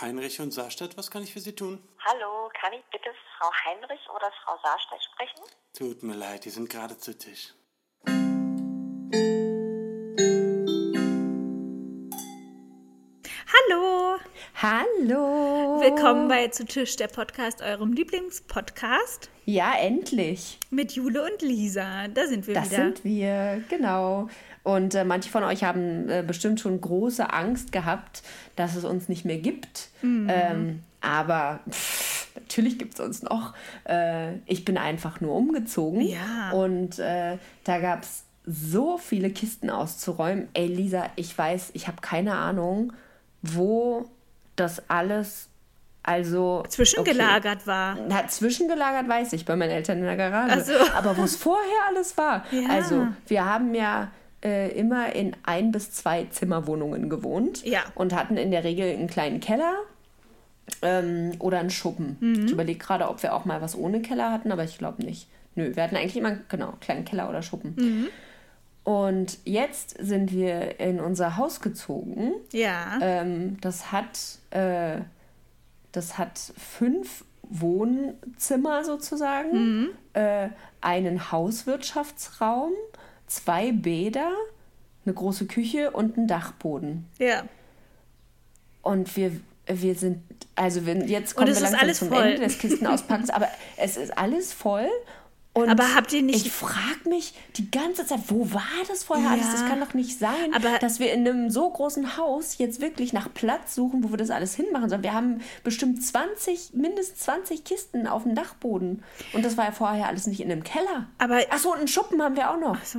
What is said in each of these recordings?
Heinrich und Saarstadt, was kann ich für Sie tun? Hallo, kann ich bitte Frau Heinrich oder Frau Saarstadt sprechen? Tut mir leid, die sind gerade zu Tisch. Hallo! Hallo! Willkommen bei Zu Tisch, der Podcast, eurem Lieblingspodcast. Ja, endlich. Mit Jule und Lisa. Da sind wir das wieder. Das sind wir, genau. Und äh, manche von euch haben äh, bestimmt schon große Angst gehabt, dass es uns nicht mehr gibt. Mhm. Ähm, aber pff, natürlich gibt es uns noch. Äh, ich bin einfach nur umgezogen. Ja. Und äh, da gab es so viele Kisten auszuräumen. Ey, Lisa, ich weiß, ich habe keine Ahnung, wo das alles also zwischengelagert okay. war. Na, zwischengelagert weiß ich bei meinen Eltern in der Garage. So. Aber wo es vorher alles war. Ja. Also, wir haben ja äh, immer in ein bis zwei Zimmerwohnungen gewohnt ja. und hatten in der Regel einen kleinen Keller ähm, oder einen Schuppen. Mhm. Ich überlege gerade, ob wir auch mal was ohne Keller hatten, aber ich glaube nicht. Nö, wir hatten eigentlich immer, genau, einen kleinen Keller oder Schuppen. Mhm. Und jetzt sind wir in unser Haus gezogen. Ja. Ähm, das hat, äh, das hat fünf Wohnzimmer sozusagen, mhm. äh, einen Hauswirtschaftsraum, zwei Bäder, eine große Küche und einen Dachboden. Ja. Und wir, wir sind, also wenn, jetzt kommen wir langsam zum voll. Ende des Kistenauspackens, aber es ist alles voll. Und aber habt ihr nicht. Ich frage mich die ganze Zeit, wo war das vorher ja, alles? Das kann doch nicht sein, aber dass wir in einem so großen Haus jetzt wirklich nach Platz suchen, wo wir das alles hinmachen sollen. Wir haben bestimmt 20, mindestens 20 Kisten auf dem Dachboden. Und das war ja vorher alles nicht in einem Keller. Aber, Achso, und einen Schuppen haben wir auch noch. So,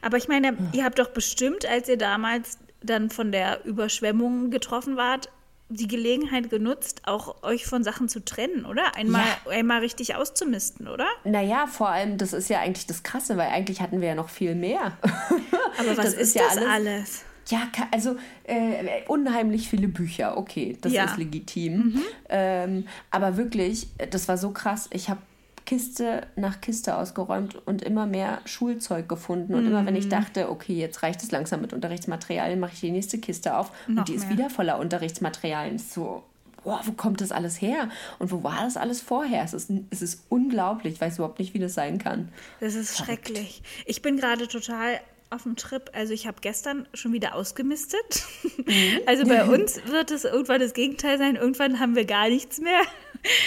aber ich meine, ihr habt doch bestimmt, als ihr damals dann von der Überschwemmung getroffen wart, die Gelegenheit genutzt, auch euch von Sachen zu trennen, oder? Einmal, ja. einmal richtig auszumisten, oder? Naja, vor allem, das ist ja eigentlich das Krasse, weil eigentlich hatten wir ja noch viel mehr. Aber was das ist, ja das alles? alles? Ja, also äh, unheimlich viele Bücher, okay, das ja. ist legitim. Mhm. Ähm, aber wirklich, das war so krass. Ich habe Kiste nach Kiste ausgeräumt und immer mehr Schulzeug gefunden. Und Mhm. immer wenn ich dachte, okay, jetzt reicht es langsam mit Unterrichtsmaterialien, mache ich die nächste Kiste auf Noch und die ist mehr. wieder voller Unterrichtsmaterialien. So, boah, wo kommt das alles her? Und wo war das alles vorher? Es ist, es ist unglaublich. Ich weiß überhaupt nicht, wie das sein kann. Das ist Verrückt. schrecklich. Ich bin gerade total auf dem Trip. Also ich habe gestern schon wieder ausgemistet. Also bei uns wird es irgendwann das Gegenteil sein. Irgendwann haben wir gar nichts mehr,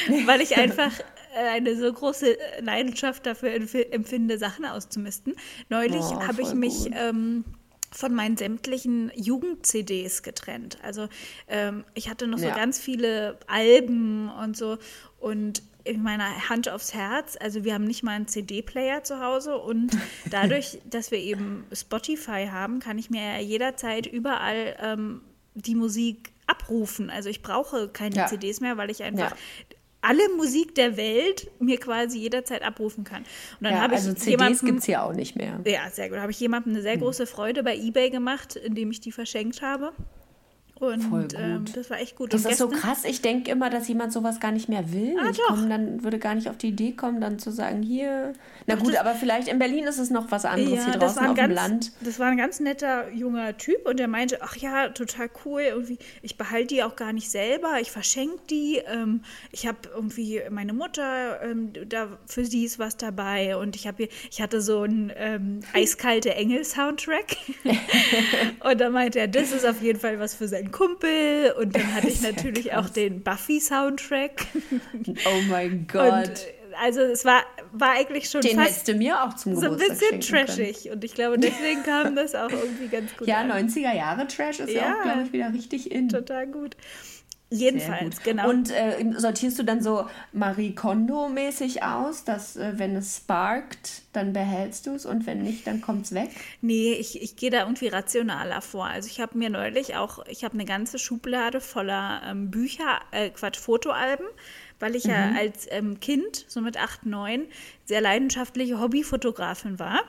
weil ich einfach eine so große Leidenschaft dafür empfinde, Sachen auszumisten. Neulich Oh, habe ich mich ähm, von meinen sämtlichen Jugend-CDs getrennt. Also ähm, ich hatte noch so Ja. ganz viele Alben und so und in meiner Hand aufs Herz, also wir haben nicht mal einen CD-Player zu Hause und dadurch, dass wir eben Spotify haben, kann ich mir ja jederzeit überall ähm, die Musik abrufen. Also ich brauche keine Ja. CDs mehr, weil ich einfach Ja. Alle Musik der Welt mir quasi jederzeit abrufen kann. Und dann Ja, habe ich also CDs gibt es ja auch nicht mehr. ja, sehr gut. Da habe ich jemandem eine sehr Hm. große Freude bei eBay gemacht, indem ich die verschenkt habe. Und Voll gut. Ähm, das war echt gut. Das Und ist so krass. Ich denke immer, dass jemand sowas gar nicht mehr will. Ah, ich doch. komm, dann würde gar nicht auf die Idee kommen, dann zu sagen, hier. Na Doch, gut, aber vielleicht in Berlin ist es noch was anderes. Ja, Hier das draußen war, ein auf ganz, dem Land. das war ein ganz netter junger Typ und der meinte, ach ja, total cool, irgendwie, ich behalte die auch gar nicht selber, ich verschenke die, ähm, ich habe irgendwie meine Mutter, ähm, da für sie ist was dabei und ich habe hier, ich hatte so einen ähm, eiskalte Engel-Soundtrack und da meinte er, das ist auf jeden Fall was für Kumpel und dann hatte ich natürlich auch den Buffy-Soundtrack Oh mein und Gott. äh, also es war, war eigentlich schon Den fast du mir auch zum so ein Geburtstag bisschen schenken können. trashig. Und ich glaube, deswegen kam das auch irgendwie ganz gut Ja, an. 90er Jahre Trash ist ja, Ja. auch, glaube ich, wieder richtig in. Total gut. Jedenfalls, genau. Und äh, sortierst du dann so Marie Kondo-mäßig aus, dass äh, wenn es sparkt, dann behältst du es und wenn nicht, dann kommt es weg? nee, ich, ich gehe da irgendwie rationaler vor. Also ich habe mir neulich auch, ich habe eine ganze Schublade voller ähm, Bücher, äh, Quatsch, Fotoalben, weil ich Mhm. ja als ähm, Kind, so mit 8, 9, sehr leidenschaftliche Hobbyfotografin war.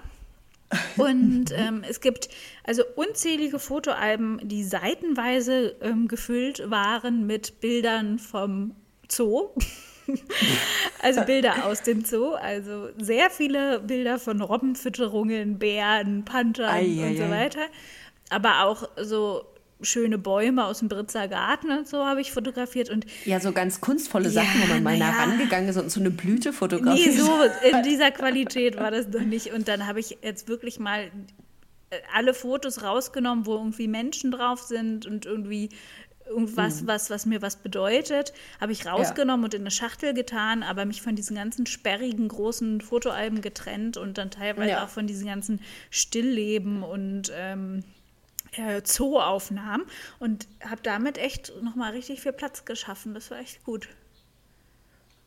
Und ähm, es gibt also unzählige Fotoalben, die seitenweise ähm, gefüllt waren mit Bildern vom Zoo. also Bilder aus dem Zoo, also sehr viele Bilder von Robbenfütterungen, Bären, Panthern ei, und so ei. weiter. Aber auch so schöne Bäume aus dem Britzer Garten und so habe ich fotografiert. Und ja, so ganz kunstvolle Sachen, ja, wo man mal nah rangegangen ist und so eine Blüte fotografiert. Nee, so in dieser Qualität war das noch nicht. Und dann habe ich jetzt wirklich mal äh, alle Fotos rausgenommen, wo irgendwie Menschen drauf sind und irgendwie irgendwas, mhm. was, was mir was bedeutet, habe ich rausgenommen ja. und in eine Schachtel getan, aber mich von diesen ganzen sperrigen großen Fotoalben getrennt und dann teilweise ja. auch von diesen ganzen Stillleben und ähm, äh, Zooaufnahmen und habe damit echt nochmal richtig viel Platz geschaffen. Das war echt gut.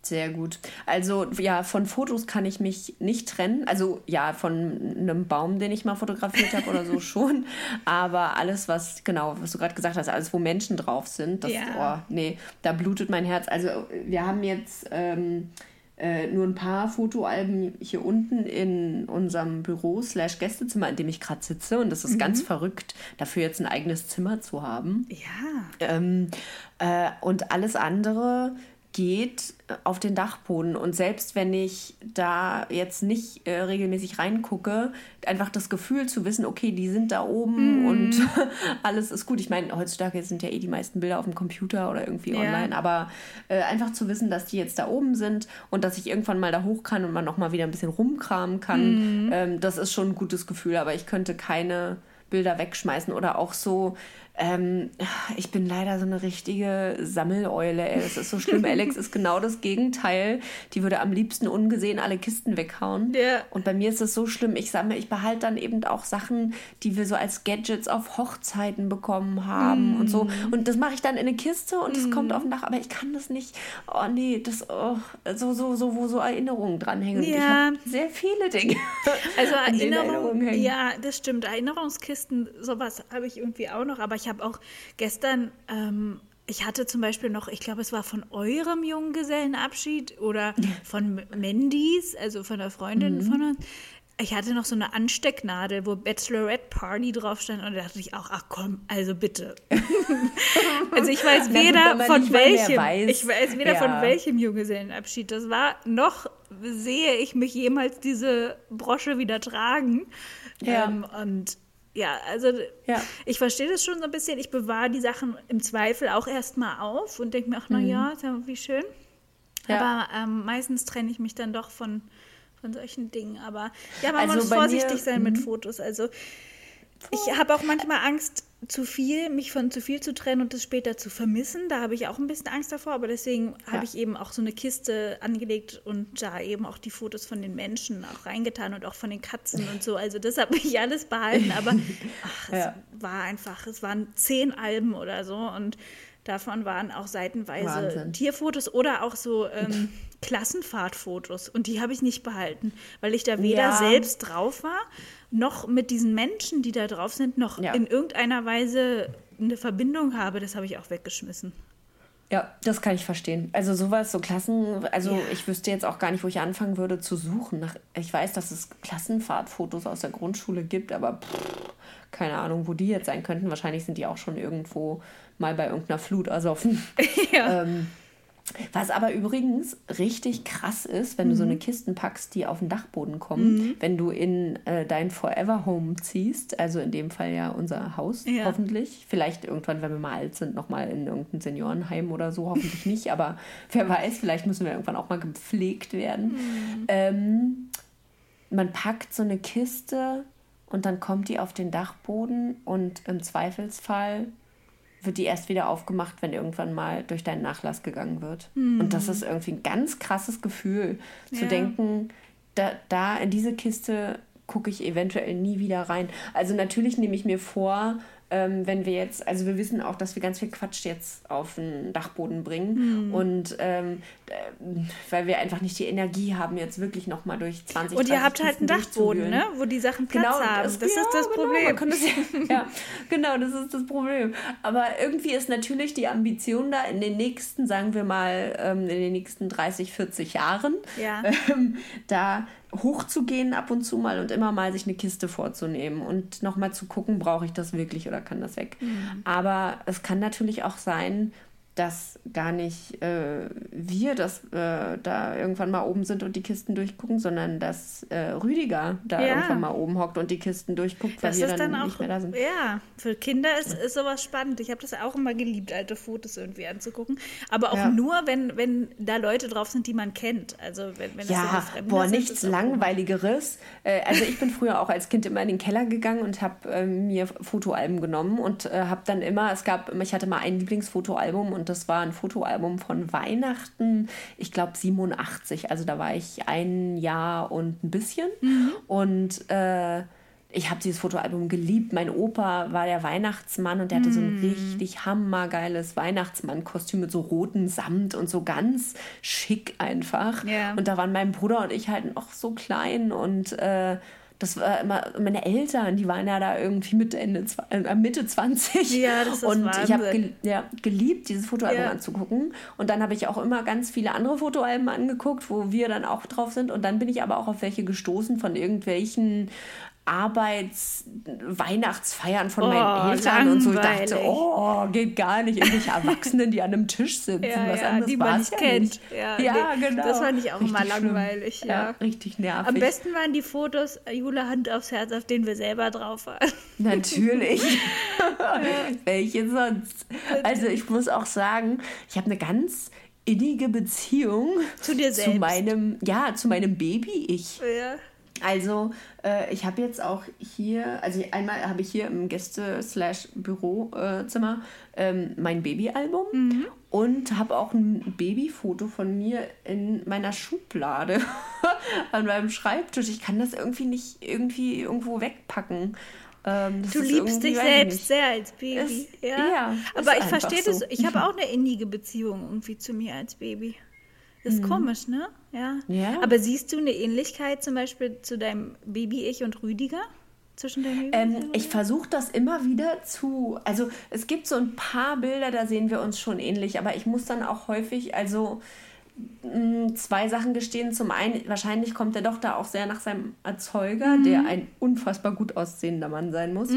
Sehr gut. Also ja, von Fotos kann ich mich nicht trennen. Also ja, von einem Baum, den ich mal fotografiert habe oder so schon. Aber alles, was, genau, was du gerade gesagt hast, alles, wo Menschen drauf sind, das, ja. oh, nee, da blutet mein Herz. Also wir haben jetzt ähm, äh, nur ein paar Fotoalben hier unten in unserem Büro slash Gästezimmer, in dem ich gerade sitze. Und das ist mhm. ganz verrückt, dafür jetzt ein eigenes Zimmer zu haben. Ja. Ähm, äh, und alles andere geht auf den Dachboden. Und selbst wenn ich da jetzt nicht äh, regelmäßig reingucke, einfach das Gefühl zu wissen, okay, die sind da oben mm. und alles ist gut. Ich meine, heutzutage sind ja eh die meisten Bilder auf dem Computer oder irgendwie ja. online, aber äh, einfach zu wissen, dass die jetzt da oben sind und dass ich irgendwann mal da hoch kann und man nochmal wieder ein bisschen rumkramen kann, mm. ähm, das ist schon ein gutes Gefühl. Aber ich könnte keine Bilder wegschmeißen oder auch so ähm, ich bin leider so eine richtige Sammeleule. Ey. Das ist so schlimm. Alex ist genau das Gegenteil. Die würde am liebsten ungesehen alle Kisten weghauen. Ja. Und bei mir ist es so schlimm. Ich sammle, ich behalte dann eben auch Sachen, die wir so als Gadgets auf Hochzeiten bekommen haben mm. und so. Und das mache ich dann in eine Kiste und es mm. kommt auf den Dach. Aber ich kann das nicht. Oh nee, das oh, so so so wo so Erinnerungen dranhängen. Ja. Ich habe sehr viele Dinge. Also Erinnerungen. Ja, das stimmt. Erinnerungskisten, sowas habe ich irgendwie auch noch. Aber ich ich habe auch gestern, ähm, ich hatte zum Beispiel noch, ich glaube, es war von eurem Junggesellenabschied oder von Mandys, also von der Freundin mhm. von uns. Ich hatte noch so eine Anstecknadel, wo Bachelorette Party drauf stand und da dachte ich auch, ach komm, also bitte. also ich weiß weder gut, von welchem, weiß. ich weiß weder ja. von welchem Junggesellenabschied das war, noch sehe ich mich jemals diese Brosche wieder tragen. Ja. Ähm, und ja, also ja. ich verstehe das schon so ein bisschen. Ich bewahre die Sachen im Zweifel auch erstmal auf und denke mir auch, naja, mhm. ja wie schön. Ja. Aber ähm, meistens trenne ich mich dann doch von, von solchen Dingen. Aber ja, man also muss vorsichtig mir, sein mit mhm. Fotos. Also ich habe auch manchmal Angst, zu viel, mich von zu viel zu trennen und das später zu vermissen. Da habe ich auch ein bisschen Angst davor, aber deswegen ja. habe ich eben auch so eine Kiste angelegt und da eben auch die Fotos von den Menschen auch reingetan und auch von den Katzen und so. Also das habe ich alles behalten, aber ach, ja. es war einfach, es waren zehn Alben oder so und davon waren auch seitenweise Wahnsinn. Tierfotos oder auch so ähm, Klassenfahrtfotos und die habe ich nicht behalten, weil ich da weder ja. selbst drauf war noch mit diesen Menschen, die da drauf sind, noch ja. in irgendeiner Weise eine Verbindung habe, das habe ich auch weggeschmissen. Ja, das kann ich verstehen. Also sowas, so Klassen, also ja. ich wüsste jetzt auch gar nicht, wo ich anfangen würde zu suchen. Nach, ich weiß, dass es Klassenfahrtfotos aus der Grundschule gibt, aber pff, keine Ahnung, wo die jetzt sein könnten. Wahrscheinlich sind die auch schon irgendwo mal bei irgendeiner Flut ersoffen. ja. Ähm, was aber übrigens richtig krass ist, wenn mhm. du so eine mhm. Kisten packst, die auf den Dachboden kommen, mhm. wenn du in äh, dein Forever Home ziehst, also in dem Fall ja unser Haus ja. hoffentlich, vielleicht irgendwann, wenn wir mal alt sind, nochmal in irgendein Seniorenheim oder so, hoffentlich nicht, aber wer weiß, vielleicht müssen wir irgendwann auch mal gepflegt werden. Mhm. Ähm, man packt so eine Kiste und dann kommt die auf den Dachboden und im Zweifelsfall wird die erst wieder aufgemacht, wenn irgendwann mal durch deinen Nachlass gegangen wird. Mhm. Und das ist irgendwie ein ganz krasses Gefühl, ja. zu denken, da, da in diese Kiste gucke ich eventuell nie wieder rein. Also natürlich nehme ich mir vor, ähm, wenn wir jetzt, also wir wissen auch, dass wir ganz viel Quatsch jetzt auf den Dachboden bringen mhm. und ähm, äh, weil wir einfach nicht die Energie haben, jetzt wirklich nochmal durch 20 Und ihr habt halt einen Dachboden, ne? wo die Sachen Platz genau, haben. Das, das ja, ist das genau, Problem. Das, ja, genau, das ist das Problem. Aber irgendwie ist natürlich die Ambition da in den nächsten, sagen wir mal, ähm, in den nächsten 30, 40 Jahren, ja. ähm, da hochzugehen ab und zu mal und immer mal sich eine Kiste vorzunehmen und nochmal zu gucken, brauche ich das wirklich oder kann das weg. Mhm. Aber es kann natürlich auch sein, dass gar nicht äh, wir das äh, da irgendwann mal oben sind und die Kisten durchgucken, sondern dass äh, Rüdiger da Ja. irgendwann mal oben hockt und die Kisten durchguckt, weil Das wir ist dann, dann auch, nicht mehr da sind. ja, für Kinder ist, ist sowas spannend. Ich habe das auch immer geliebt, alte Fotos irgendwie anzugucken. Aber auch Ja. nur, wenn, wenn da Leute drauf sind, die man kennt. Also wenn, wenn so Ja, Fremde boah, sind, nichts Langweiligeres. Äh, also ich bin früher auch als Kind immer in den Keller gegangen und habe ähm, mir Fotoalben genommen und äh, habe dann immer, es gab, ich hatte mal ein Lieblingsfotoalbum und das war ein Fotoalbum von Weihnachten, ich glaube 87. Also da war ich ein Jahr und ein bisschen und äh, ich habe dieses Fotoalbum geliebt. Mein Opa war der Weihnachtsmann und der hatte so ein richtig hammergeiles Weihnachtsmann-Kostüm mit so rotem Samt und so ganz schick einfach. Ja. Und da waren mein Bruder und ich halt noch so klein und äh, das war immer meine Eltern, die waren ja da irgendwie Mitte, Ende, äh, Mitte 20. Ja, das ist Und ich habe Wahnsinn. gel ja, geliebt, dieses Fotoalbum Ja. anzugucken. Und dann habe ich auch immer ganz viele andere Fotoalben angeguckt, wo wir dann auch drauf sind. Und dann bin ich aber auch auf welche gestoßen von irgendwelchen Arbeits-Weihnachtsfeiern von Oh, meinen Eltern und so. Ich dachte, langweilig. oh, geht gar nicht. Irgendwelche Erwachsenen, die an einem Tisch sitzen. Ja, Was ja, anderes die man nicht ja kennt. Nicht. Ja, Ja, nee, genau. das fand ich auch immer Richtig schlimm. langweilig, ja. richtig nervig. Am besten waren die Fotos, Jule Hand aufs Herz, auf denen wir selber drauf waren. Natürlich. Welche sonst? Also ich muss auch sagen, ich habe eine ganz innige Beziehung Zu dir zu selbst. meinem, ja, zu meinem Baby-Ich. Ja. Also äh, ich habe jetzt auch hier, also einmal habe ich hier im Gäste-Slash-Bürozimmer ähm, mein Babyalbum Mhm. und habe auch ein Babyfoto von mir in meiner Schublade an meinem Schreibtisch. Ich kann das irgendwie nicht irgendwie irgendwo wegpacken. Ähm, Du liebst dich selbst sehr als Baby. Ist- ja. ja, Aber ich verstehe so. das. Ich habe auch eine innige Beziehung irgendwie zu mir als Baby. Ist komisch, ne? Ja. Mhm. Ja. Aber siehst du eine Ähnlichkeit zum Beispiel zu deinem Baby-Ich und Rüdiger? Zwischen deinem Baby Ähm, ich versuche das immer wieder zu. Also es gibt so ein paar Bilder, da sehen wir uns schon ähnlich, aber ich muss dann auch häufig, also mh, zwei Sachen gestehen. Zum einen, wahrscheinlich kommt er doch da auch sehr nach seinem Erzeuger, der ein unfassbar gut aussehender Mann sein muss.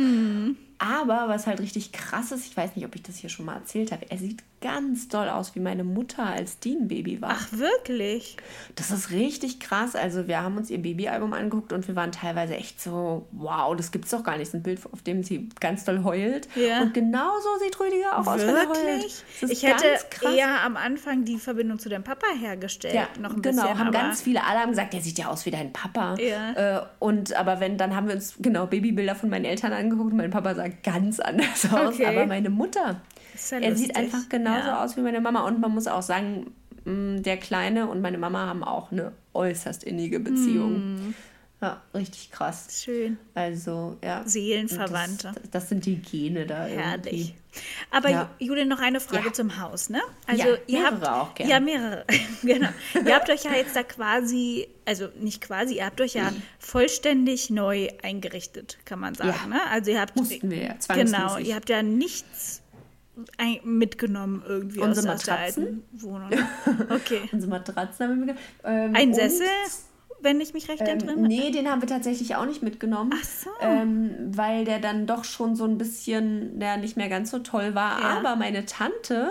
Aber was halt richtig krass ist, ich weiß nicht, ob ich das hier schon mal erzählt habe, er sieht ganz doll aus wie meine Mutter als Dean-Baby war. Ach, wirklich? Das ist richtig krass. Also wir haben uns ihr Babyalbum angeguckt und wir waren teilweise echt so, wow, das gibt's doch gar nicht. Das ist ein Bild, auf dem sie ganz doll heult. Ja. Und genau so sieht Rüdiger auch aus, wenn er heult. Wirklich? Das Ich hätte eher am Anfang die Verbindung zu deinem Papa hergestellt. ja, noch ein genau, bisschen. haben ganz viele, alle haben gesagt, der sieht ja aus wie dein Papa. Ja. Äh, und aber wenn, dann haben wir uns genau Babybilder von meinen Eltern angeguckt und mein Papa sah ganz anders aus. Okay. Aber meine Mutter, ja er sieht einfach genauso Ja. aus wie meine Mama. Und man muss auch sagen, mh, der Kleine und meine Mama haben auch eine äußerst innige Beziehung. Mm. Ja, richtig krass. Schön. Also, ja. Seelenverwandte. Das, das sind die Gene da Herrlich. irgendwie. Aber Ja. Julia, noch eine Frage Ja. zum Haus, ne? Also Ja, ihr habt mehrere auch gerne. ja mehrere, genau. ihr habt euch ja jetzt da quasi, also nicht quasi, ihr habt euch ja vollständig neu eingerichtet, kann man sagen, Ja. ne? Also ihr habt Mussten wir ja, genau, ihr habt ja nichts mitgenommen irgendwie Unsere aus, aus der Matratzen? alten Wohnung. Okay. Unsere Matratzen haben wir mitgenommen. Ähm, Ein Sessel, wenn ich mich recht Ähm, erinnere. nee, den haben wir tatsächlich auch nicht mitgenommen. Ach so. Ähm, weil der dann doch schon so ein bisschen, der nicht mehr ganz so toll war. Ja. Aber meine Tante,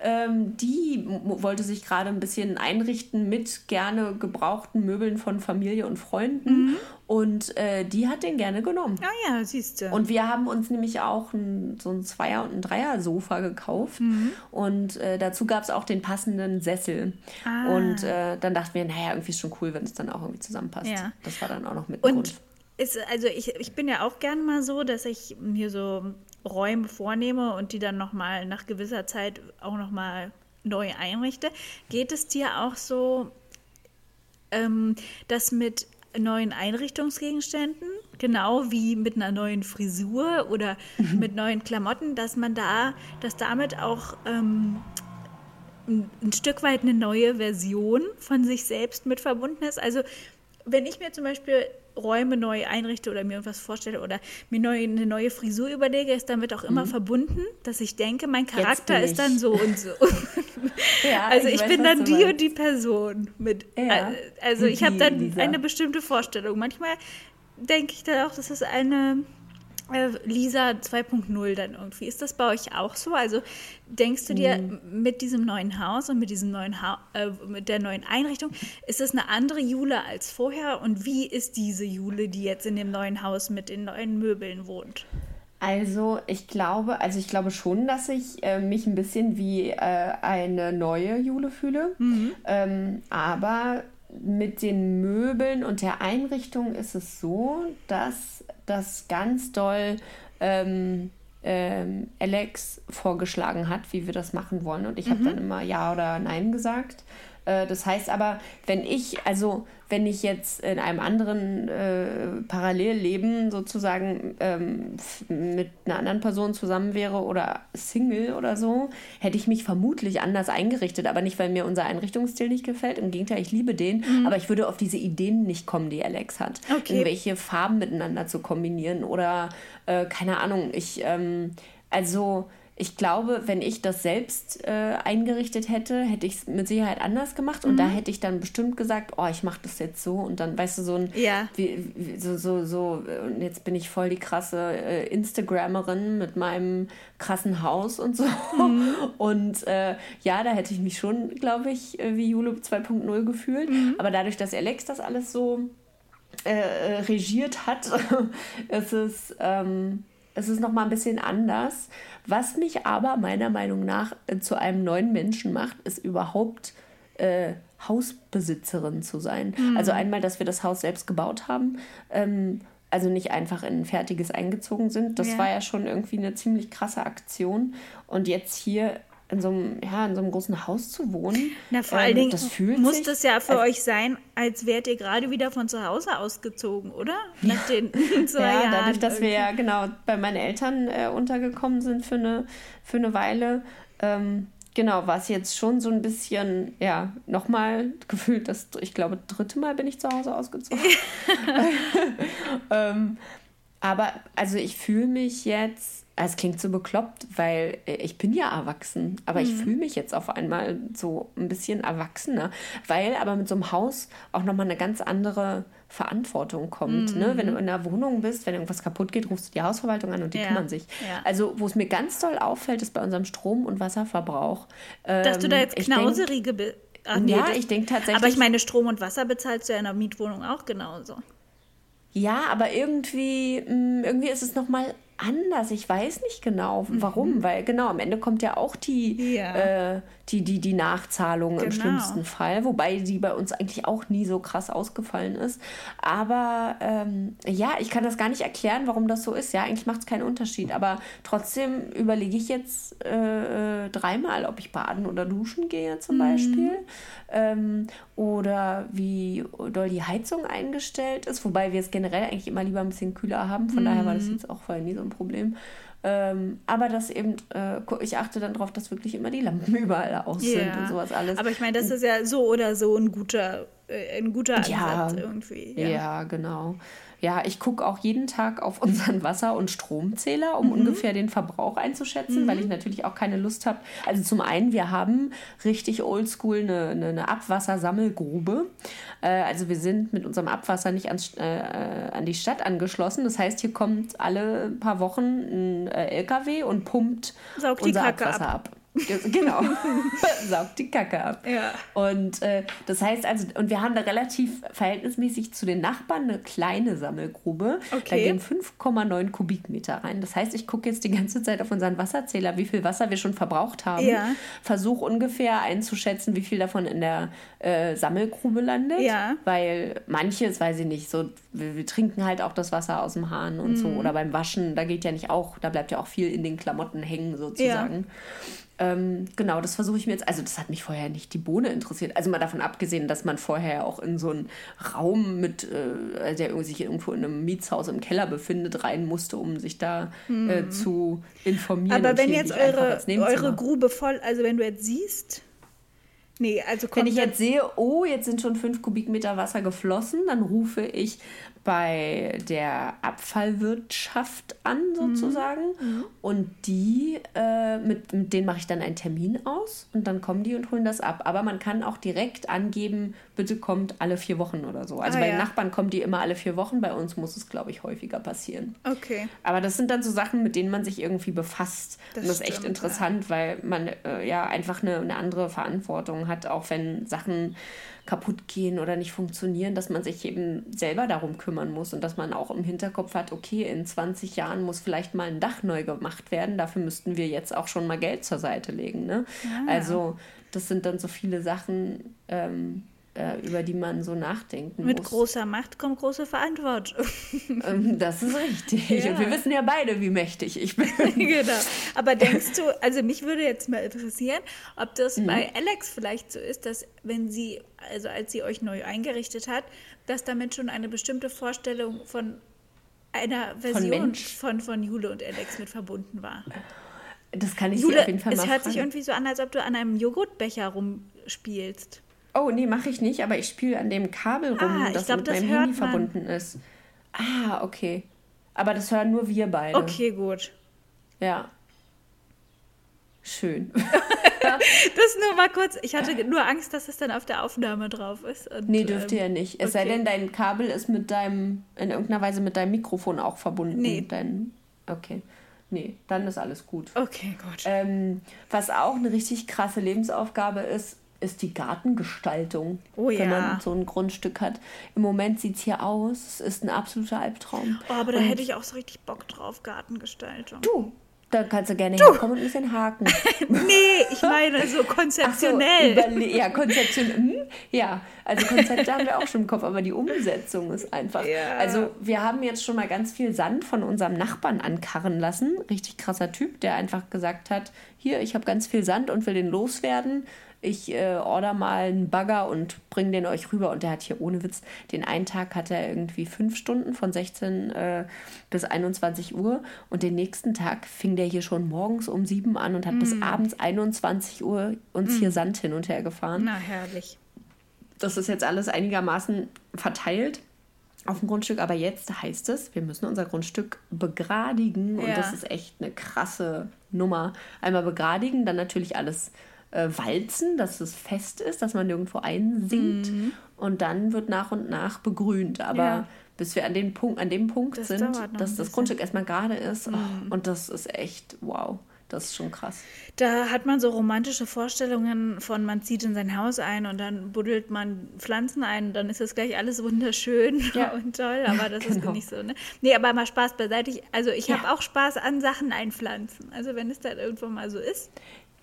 ähm, die wollte sich gerade ein bisschen einrichten mit gerne gebrauchten Möbeln von Familie und Freunden. Mhm. Und äh, die hat den gerne genommen. Ah ja, siehst du. Und wir haben uns nämlich auch ein, so ein Zweier- und ein Dreier-Sofa gekauft. Mhm. Und äh, dazu gab es auch den passenden Sessel. Ah. Und äh, dann dachten wir, naja, irgendwie ist schon cool, wenn es dann auch irgendwie zusammenpasst. Ja. Das war dann auch noch mit Und Grund. ist, also ich, ich bin ja auch gerne mal so, dass ich mir so Räume vornehme und die dann nochmal nach gewisser Zeit auch nochmal neu einrichte. Geht es dir auch so, ähm, dass mit neuen Einrichtungsgegenständen, genau wie mit einer neuen Frisur oder mit neuen Klamotten, dass man da, dass damit auch ähm, ein, ein Stück weit eine neue Version von sich selbst mit verbunden ist. Also wenn ich mir zum Beispiel Räume neu einrichte oder mir irgendwas vorstelle oder mir neu, eine neue Frisur überlege, ist damit auch immer verbunden, dass ich denke, mein Charakter ist ich. dann so und so. Ja, also ich, weiß, bin dann die und die Person mit. Ja. äh, Also ich habe dann Lisa. eine bestimmte Vorstellung. Manchmal denke ich dann auch, das ist eine Lisa 2.0 dann irgendwie. Ist das bei euch auch so? Also denkst du dir Mhm. mit diesem neuen Haus und mit diesem neuen ha äh, mit der neuen Einrichtung, ist das eine andere Jule als vorher? Und wie ist diese Jule, die jetzt in dem neuen Haus mit den neuen Möbeln wohnt? Also ich glaube, also ich glaube schon, dass ich äh, mich ein bisschen wie äh, eine neue Jule fühle. Ähm, aber mit den Möbeln und der Einrichtung ist es so, dass das ganz doll ähm, ähm, Alex vorgeschlagen hat, wie wir das machen wollen. Und ich habe dann immer Ja oder Nein gesagt. Äh, das heißt aber, wenn ich, also wenn ich jetzt in einem anderen äh, Parallelleben sozusagen ähm, mit einer anderen Person zusammen wäre oder Single oder so, hätte ich mich vermutlich anders eingerichtet. Aber nicht, weil mir unser Einrichtungsstil nicht gefällt. Im Gegenteil, ich liebe den. Aber ich würde auf diese Ideen nicht kommen, die Alex hat. Okay. Irgendwelche Farben miteinander zu kombinieren oder äh, keine Ahnung. Ich, ähm, also ich glaube, wenn ich das selbst äh, eingerichtet hätte, hätte ich es mit Sicherheit anders gemacht. Und da hätte ich dann bestimmt gesagt, oh, ich mache das jetzt so. Und dann, weißt du, so ein, Ja. wie, wie, so, so, so, und jetzt bin ich voll die krasse äh, Instagrammerin mit meinem krassen Haus und so. Und äh, ja, da hätte ich mich schon, glaube ich, äh, wie Jule 2.0 gefühlt. Aber dadurch, dass Alex das alles so äh, äh, regiert hat, ist es, ähm, es ist nochmal ein bisschen anders. Was mich aber meiner Meinung nach äh, zu einem neuen Menschen macht, ist überhaupt äh, Hausbesitzerin zu sein. Also einmal, dass wir das Haus selbst gebaut haben. Ähm, also nicht einfach in ein fertiges eingezogen sind. Das Ja. war ja schon irgendwie eine ziemlich krasse Aktion. Und jetzt hier in so einem, ja, in so einem großen Haus zu wohnen, Na, vor ähm, allen Dingen das fühlt muss sich, das ja für euch sein, als wärt ihr gerade wieder von zu Hause ausgezogen, oder? Nach den zwei ja, Jahren. dadurch, dass wir ja genau bei meinen Eltern äh, untergekommen sind für eine, für eine Weile, ähm, genau, war es jetzt schon so ein bisschen, ja, nochmal gefühlt, das, ich glaube, dritte Mal bin ich zu Hause ausgezogen. ähm, aber also ich fühle mich jetzt, es klingt so bekloppt, weil äh, ich bin ja erwachsen, aber ich fühle mich jetzt auf einmal so ein bisschen erwachsener, weil aber mit so einem Haus auch nochmal eine ganz andere Verantwortung kommt. Ne? Wenn du in einer Wohnung bist, wenn irgendwas kaputt geht, rufst du die Hausverwaltung an und die Ja, kümmern sich. ja. Also wo es mir ganz doll auffällt, ist bei unserem Strom- und Wasserverbrauch. Dass du da Ähm, jetzt knauserige... Be Ach, Ja, das- ich denk tatsächlich- Aber ich meine, Strom und Wasser bezahlst du ja in einer Mietwohnung auch genauso. Ja, aber irgendwie, mh, irgendwie ist es nochmal anders. Ich weiß nicht genau, warum. Weil genau, am Ende kommt ja auch die, Mhm. Ja. äh, die, die, die Nachzahlung im Genau. schlimmsten Fall. Wobei die bei uns eigentlich auch nie so krass ausgefallen ist. Aber ähm, ja, ich kann das gar nicht erklären, warum das so ist. Ja, eigentlich macht es keinen Unterschied. Aber trotzdem überlege ich jetzt äh, äh, dreimal, ob ich baden oder duschen gehe Mhm. zum Beispiel. Ähm, oder wie doll die Heizung eingestellt ist. Wobei wir es generell eigentlich immer lieber ein bisschen kühler haben. Von daher Mhm. war das jetzt auch vorher nie so ein Problem. Ähm, aber das eben, äh, ich achte dann darauf, dass wirklich immer die Lampen überall aus sind und sowas alles. Aber ich meine, das ist ja so oder so ein guter, äh, ein guter Ansatz Ja. irgendwie. Ja, genau. Ja, ich gucke auch jeden Tag auf unseren Wasser- und Stromzähler, um ungefähr den Verbrauch einzuschätzen, weil ich natürlich auch keine Lust habe. Also zum einen, wir haben richtig oldschool eine, eine, eine Abwassersammelgrube. Äh, also wir sind mit unserem Abwasser nicht ans, äh, äh, an die Stadt angeschlossen. Das heißt, hier kommt alle paar Wochen ein äh, LKW und pumpt Saugt unser Abwasser ab. ab. Ge- Genau, saugt die Kacke ab. Ja. Und äh, das heißt also, und wir haben da relativ verhältnismäßig zu den Nachbarn eine kleine Sammelgrube. Da Okay. gehen 5,9 Kubikmeter rein. Das heißt, ich gucke jetzt die ganze Zeit auf unseren Wasserzähler, wie viel Wasser wir schon verbraucht haben. Ja. Versuche ungefähr einzuschätzen, wie viel davon in der äh, Sammelgrube landet. Ja. Weil manches, weiß ich nicht, so, wir, wir trinken halt auch das Wasser aus dem Hahn und so. Oder beim Waschen, da geht ja nicht auch, da bleibt ja auch viel in den Klamotten hängen sozusagen. Ähm, genau, das versuche ich mir jetzt. Also, das hat mich vorher nicht die Bohne interessiert. Also, mal davon abgesehen, dass man vorher auch in so einen Raum mit, äh, der sich irgendwo in einem Mietshaus im Keller befindet, rein musste, um sich da äh, zu informieren. Aber wenn jetzt eure, eure Grube voll, also wenn du jetzt siehst, nee, also Wenn ich jetzt sehe, oh, jetzt sind schon fünf Kubikmeter Wasser geflossen, dann rufe ich bei der Abfallwirtschaft an, sozusagen. Und die, äh, mit, mit denen mache ich dann einen Termin aus und dann kommen die und holen das ab. Aber man kann auch direkt angeben, bitte kommt alle vier Wochen oder so. Also Ah, bei ja. Nachbarn kommen die immer alle vier Wochen, bei uns muss es, glaube ich, häufiger passieren. Okay. Aber das sind dann so Sachen, mit denen man sich irgendwie befasst. Das und das ist echt interessant, weil man äh, ja einfach eine, eine andere Verantwortung hat, auch wenn Sachen kaputt gehen oder nicht funktionieren, dass man sich eben selber darum kümmern muss und dass man auch im Hinterkopf hat, okay, in 20 Jahren muss vielleicht mal ein Dach neu gemacht werden, dafür müssten wir jetzt auch schon mal Geld zur Seite legen. Ne? Also das sind dann so viele Sachen, ähm, äh, über die man so nachdenken Mit muss. großer Macht kommt große Verantwortung. Ähm, das ist richtig. Ja. Und wir wissen ja beide, wie mächtig ich bin. genau. Aber denkst du, also mich würde jetzt mal interessieren, ob das Mhm. bei Alex vielleicht so ist, dass wenn sie, also als sie euch neu eingerichtet hat, dass damit schon eine bestimmte Vorstellung von einer Version Mensch. von, von Jule und Alex mit verbunden war. Das kann ich Jule, auf jeden Fall es mal hört fragen. sich irgendwie so an, als ob du an einem Joghurtbecher rumspielst. Oh, nee, mache ich nicht, aber ich spiele an dem Kabel rum, Ah, das glaub, mit das meinem Handy man. verbunden ist. Ah, okay. Aber das hören nur wir beide. Okay, gut. Ja. Schön. Das nur mal kurz. Ich hatte nur Angst, dass es dann auf der Aufnahme drauf ist. Und, Nee, dürfte ähm, ja nicht. Es sei okay. denn, dein Kabel ist mit deinem, in irgendeiner Weise mit deinem Mikrofon auch verbunden. Nee. Dein, okay. Nee, dann ist alles gut. Okay, gut. Ähm, was auch eine richtig krasse Lebensaufgabe ist, ist die Gartengestaltung, Oh wenn ja. man so ein Grundstück hat. Im Moment sieht es hier aus, es ist ein absoluter Albtraum. Oh, aber da Und hätte ich auch so richtig Bock drauf, Gartengestaltung. Du, da kannst du gerne herkommen und ein bisschen haken. Nee, ich meine so so, konzeptionell. überle- ja, konzeptionell. Hm? Ja, also Konzepte haben wir auch schon im Kopf, aber die Umsetzung ist einfach. Ja. Also wir haben jetzt schon mal ganz viel Sand von unserem Nachbarn ankarren lassen. Richtig krasser Typ, der einfach gesagt hat, hier, ich habe ganz viel Sand und will den loswerden. Ich äh, order mal einen Bagger und bring den euch rüber. Und der hat hier ohne Witz, den einen Tag hat er irgendwie fünf Stunden von 16 äh, bis 21 Uhr. Und den nächsten Tag fing der hier schon morgens um sieben an und hat bis abends 21 Uhr uns hier Sand hin und her gefahren. Na, herrlich. Das ist jetzt alles einigermaßen verteilt auf dem Grundstück, aber jetzt heißt es, wir müssen unser Grundstück begradigen und Ja. das ist echt eine krasse Nummer. Einmal begradigen, dann natürlich alles äh, walzen, dass es fest ist, dass man nirgendwo einsinkt und dann wird nach und nach begrünt. Aber Mhm. Ja. bis wir an, den Punkt, an dem Punkt Das sind, dass das. Mhm. Grundstück erstmal gerade ist oh, und das ist echt wow. Das ist schon krass. Da hat man so romantische Vorstellungen von, man zieht in sein Haus ein und dann buddelt man Pflanzen ein und dann ist das gleich alles wunderschön Ja. und toll, aber das ist Genau. nicht so, ne? Nee, aber mal Spaß beiseite. Also ich Ja. habe auch Spaß an Sachen einpflanzen. Also wenn es dann irgendwo mal so ist,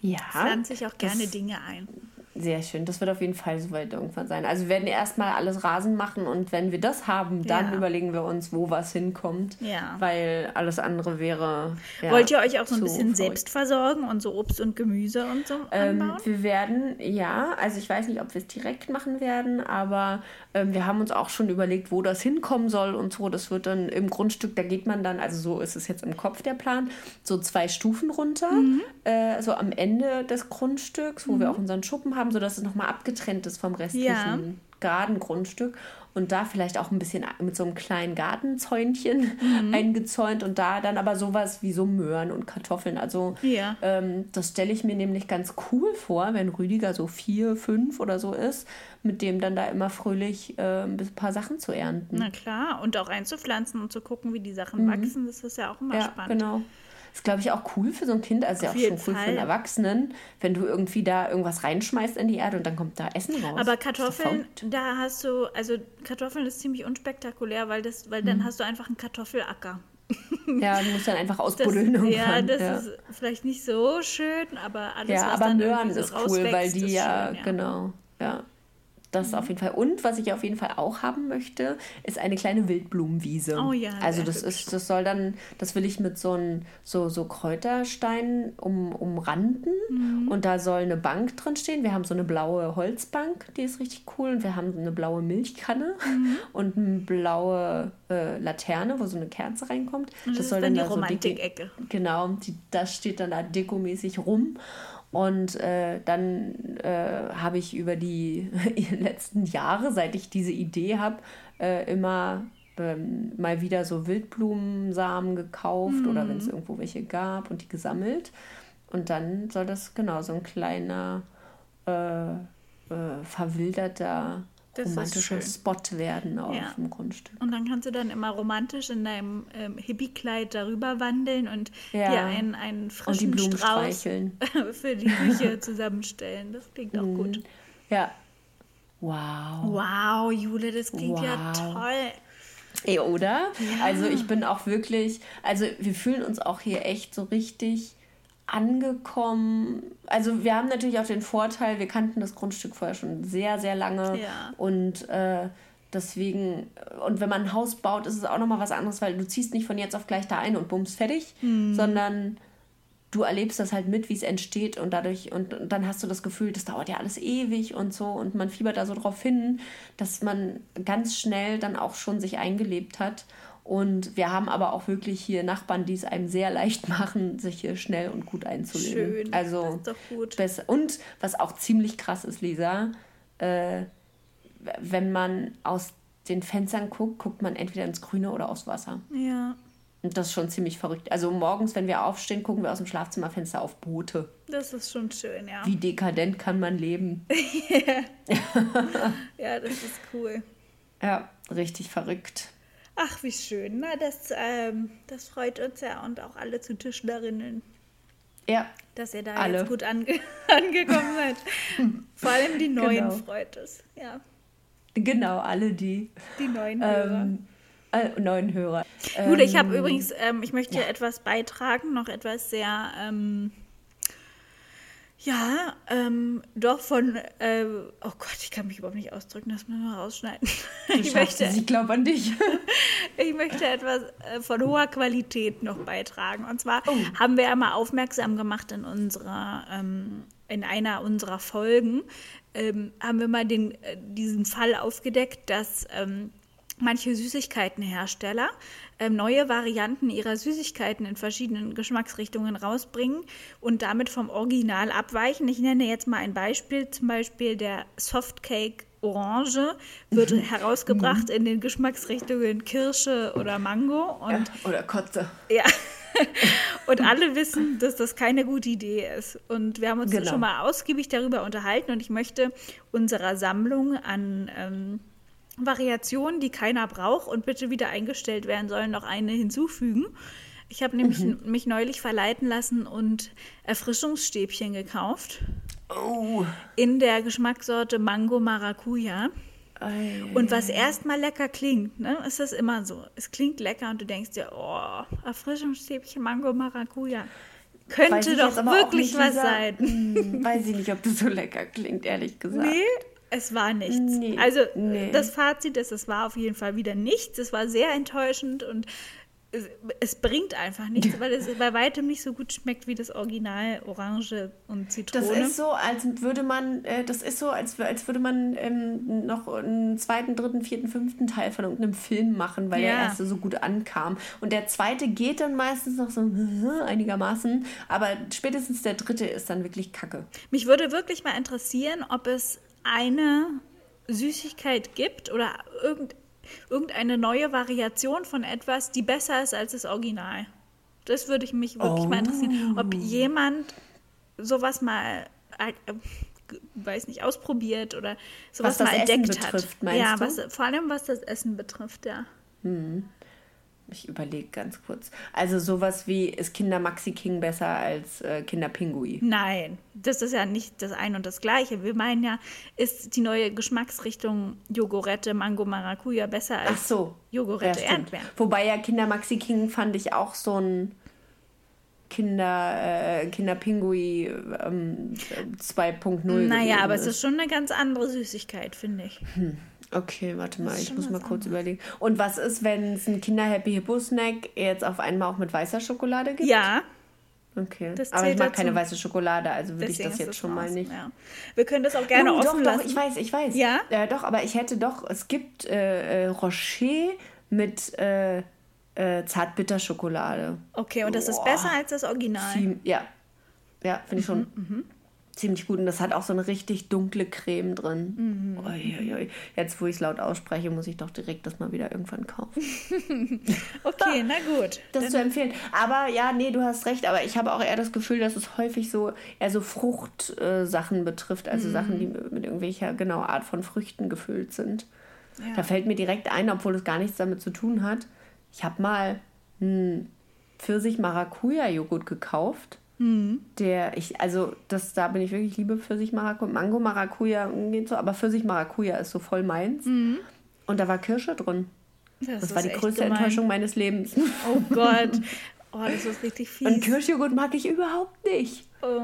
Ja. pflanze ich auch gerne Dinge ein. Sehr schön. Das wird auf jeden Fall soweit irgendwann sein. Also wir werden erstmal alles Rasen machen und wenn wir das haben, dann Ja. überlegen wir uns, wo was hinkommt. Ja. Weil alles andere wäre. Ja, Wollt ihr euch auch so ein bisschen verrückt. selbst versorgen und so Obst und Gemüse und so Ähm, wir werden, ja, also ich weiß nicht, ob wir es direkt machen werden, aber ähm, wir haben uns auch schon überlegt, wo das hinkommen soll und so. Das wird dann im Grundstück, da geht man dann, also so ist es jetzt im Kopf der Plan, so zwei Stufen runter, Mhm. äh, so am Ende des Grundstücks, wo wir auch unseren Schuppen haben, sodass es nochmal abgetrennt ist vom restlichen Ja. geraden Grundstück. Und da vielleicht auch ein bisschen mit so einem kleinen Gartenzäunchen Mhm. eingezäunt und da dann aber sowas wie so Möhren und Kartoffeln. Also Ja. ähm, das stelle ich mir nämlich ganz cool vor, wenn Rüdiger so vier, fünf oder so ist, mit dem dann da immer fröhlich äh, ein paar Sachen zu ernten. Na klar, und auch einzupflanzen und zu gucken, wie die Sachen wachsen, das ist ja auch immer Mhm. ja, spannend. genau. Ist, glaube ich, auch cool für so ein Kind, also ja auch schon cool für einen Fall. Erwachsenen, wenn du irgendwie da irgendwas reinschmeißt in die Erde und dann kommt da Essen raus. Aber Kartoffeln, da hast du, also Kartoffeln ist ziemlich unspektakulär, weil das, weil Mhm. dann hast du einfach einen Kartoffelacker. Ja, du musst dann einfach Das, ausbuddeln ja, irgendwann. das ja. ist vielleicht nicht so schön, aber alles, Ja, was aber dann Möhren so ist cool, weil die ja, schön, ja. genau, ja. Das Mhm. auf jeden Fall. Und was ich auf jeden Fall auch haben möchte, ist eine kleine Wildblumenwiese. Oh ja, Also das hübsch. ist, das soll dann, das will ich mit so, ein, so, so Kräutersteinen um, umranden. Mhm. Und da soll eine Bank drin stehen. Wir haben so eine blaue Holzbank, die ist richtig cool. Und wir haben eine blaue Milchkanne Mhm. und eine blaue äh, Laterne, wo so eine Kerze reinkommt. Und das, ist dann die da so Romantikecke. Genau, die, das steht dann da dekomäßig rum. Und äh, dann äh, habe ich über die letzten Jahre, seit ich diese Idee habe, äh, immer ähm, mal wieder so Wildblumensamen gekauft oder wenn es Mhm. irgendwo welche gab und die gesammelt. Und dann soll das genau so ein kleiner, äh, äh, verwilderter, Das romantischer. Spot werden auf Ja. dem Grundstück. Und dann kannst du dann immer romantisch in deinem ähm, Hippie-Kleid darüber wandeln und Ja. dir einen, einen frischen Strauß für die Küche zusammenstellen. Das klingt auch gut. Ja. Wow. Wow, Jule, das klingt ja Wow. toll. Ey, oder? Also ich bin auch wirklich, also wir fühlen uns auch hier echt so richtig angekommen. Also wir haben natürlich auch den Vorteil, wir kannten das Grundstück vorher schon sehr, sehr lange. Ja. Und äh, deswegen, und wenn man ein Haus baut, ist es auch nochmal was anderes, weil du ziehst nicht von jetzt auf gleich da ein und bums fertig, sondern du erlebst das halt mit, wie es entsteht und dadurch, und, und dann hast du das Gefühl, das dauert ja alles ewig und so und man fiebert da so drauf hin, dass man ganz schnell dann auch schon sich eingelebt hat. Und wir haben aber auch wirklich hier Nachbarn, die es einem sehr leicht machen, sich hier schnell und gut einzuleben. Schön, Also das ist doch gut. besser. Und was auch ziemlich krass ist, Lisa, äh, wenn man aus den Fenstern guckt, guckt man entweder ins Grüne oder aufs Wasser. Ja, Und das ist schon ziemlich verrückt. Also morgens, wenn wir aufstehen, gucken wir aus dem Schlafzimmerfenster auf Boote. das ist schon schön, ja. Wie dekadent kann man leben? Ja, das ist cool. Ja, richtig verrückt. Ach, wie schön. Na, das, ähm, das freut uns ja und auch alle zu Tischlerinnen, Ja, dass ihr da Alle. jetzt gut ange angekommen seid. Vor allem die Neuen Genau. freut es. Ja, genau, alle die die neuen Hörer. ähm, äh, neuen Hörer. Gut, ich habe Ähm, übrigens, ähm, ich möchte etwas beitragen, noch etwas sehr, ähm, ja, ähm, doch von, äh, oh Gott, ich kann mich überhaupt nicht ausdrücken, das müssen wir rausschneiden. Du Ich möchte, ich glaube an dich. ich möchte etwas äh, von hoher Qualität noch beitragen. Und zwar Oh. haben wir ja mal aufmerksam gemacht in unserer, ähm, in einer unserer Folgen, ähm, haben wir mal den, äh, diesen Fall aufgedeckt, dass ähm, manche Süßigkeitenhersteller ähm, neue Varianten ihrer Süßigkeiten in verschiedenen Geschmacksrichtungen rausbringen und damit vom Original abweichen. Ich nenne jetzt mal ein Beispiel, zum Beispiel der Softcake Orange wird herausgebracht in den Geschmacksrichtungen Kirsche oder Mango und Oder Kotze. ja. Und alle wissen, dass das keine gute Idee ist. Und wir haben uns Genau. schon mal ausgiebig darüber unterhalten und ich möchte unserer Sammlung an ähm, Variationen, die keiner braucht und bitte wieder eingestellt werden sollen, noch eine hinzufügen. Ich habe nämlich Mhm. mich neulich verleiten lassen und Erfrischungsstäbchen gekauft Oh. in der Geschmackssorte Mango Maracuja. Ei. Und was erstmal lecker klingt, ne, ist das immer so. Es klingt lecker und du denkst dir, oh, Erfrischungsstäbchen Mango Maracuja. Könnte doch wirklich was Lisa. sein. Hm, Weiß ich nicht, ob das so lecker klingt, ehrlich gesagt. Nee, es war nichts. Nee, also nee. das Fazit ist, es war auf jeden Fall wieder nichts. Es war sehr enttäuschend und es, es bringt einfach nichts, weil es bei weitem nicht so gut schmeckt wie das Original Orange und Zitrone. Das ist so, als würde man, äh, das ist so, als, als würde man ähm, noch einen zweiten, dritten, vierten, fünften Teil von irgendeinem Film machen, weil der Ja. erste so gut ankam. Und der zweite geht dann meistens noch so einigermaßen, aber spätestens der dritte ist dann wirklich kacke. Mich würde wirklich mal interessieren, ob es eine Süßigkeit gibt oder irgend, irgendeine neue Variation von etwas, die besser ist als das Original. Das würde ich mich wirklich mal interessieren, ob jemand sowas mal, äh, g- weiß nicht, ausprobiert oder sowas Was mal Essen entdeckt betrifft, hat. ja? Was, vor allem was das Essen betrifft, ja. Ich überlege ganz kurz. Also sowas wie, ist Kinder Maxi King besser als äh, Kinder Pingui? Nein, das ist ja nicht das ein und das gleiche. Wir meinen ja, ist die neue Geschmacksrichtung Jogurette, Mango, Maracuja besser als Ach so. Jogurette, Ja. Erdbeeren? Wobei ja Kinder Maxi King fand ich auch so ein Kinder, äh, Kinder Pingui ähm, 2.0. Naja, gewesen aber es ist schon eine ganz andere Süßigkeit, finde ich. Okay, warte mal, ist ich muss mal kurz überlegen. Und was ist, wenn es ein Kinder Happy Hippo Snack jetzt auf einmal auch mit weißer Schokolade gibt? Ja, Okay. das aber ich mag dazu. keine weiße Schokolade, also würde ich das ist jetzt schon mal nicht. Ja. Wir können das auch gerne oh, offen doch, lassen. doch, ich weiß, ich weiß. Ja? Äh, doch, aber ich hätte doch, es gibt äh, äh, Rocher mit äh, äh, Zartbitterschokolade. Okay, und das ist Boah. besser als das Original. Ja. Ja, finde ich schon. Mhm, ziemlich gut und das hat auch so eine richtig dunkle Creme drin. Mhm. Ui, ui. Jetzt, wo ich es laut ausspreche, muss ich doch direkt das mal wieder irgendwann kaufen. Okay, na gut. Das ist zu empfehlen. Aber ja, nee, du hast recht. Aber ich habe auch eher das Gefühl, dass es häufig so eher so Fruchtsachen betrifft. Also Mhm. Sachen, die mit irgendwelcher genau Art von Früchten gefüllt sind. Ja. Da fällt mir direkt ein, obwohl es gar nichts damit zu tun hat. Ich habe mal einen Pfirsich-Maracuja-Joghurt gekauft. Mhm. Der ich, also das, da bin ich wirklich liebe Pfirsich-Maracuja. Mango-Maracuja geht so, aber Pfirsich-Maracuja ist so voll meins. Und da war Kirsche drin. Das, ist war die größte gemein. Enttäuschung meines Lebens. Oh Gott. Oh, das ist richtig fies. Und Kirschjoghurt mag ich überhaupt nicht. oh,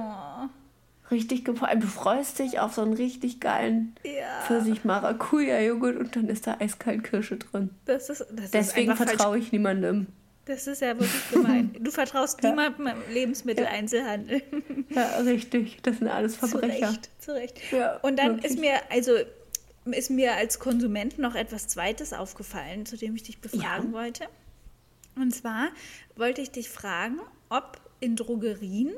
Richtig gefallen. Du freust dich auf so einen richtig geilen ja. Pfirsich-Maracuja-Joghurt und dann ist da eiskalt Kirsche drin. Das ist, das Deswegen vertraue ich niemandem. Das ist ja wirklich gemein. Du vertraust niemandem im Lebensmitteleinzelhandel. Ja, richtig. Das sind alles zu Verbrecher. Recht, zu Recht. Ja, Und dann wirklich. ist mir, also ist mir als Konsument noch etwas Zweites aufgefallen, zu dem ich dich befragen wollte. Und zwar wollte ich dich fragen, ob in Drogerien,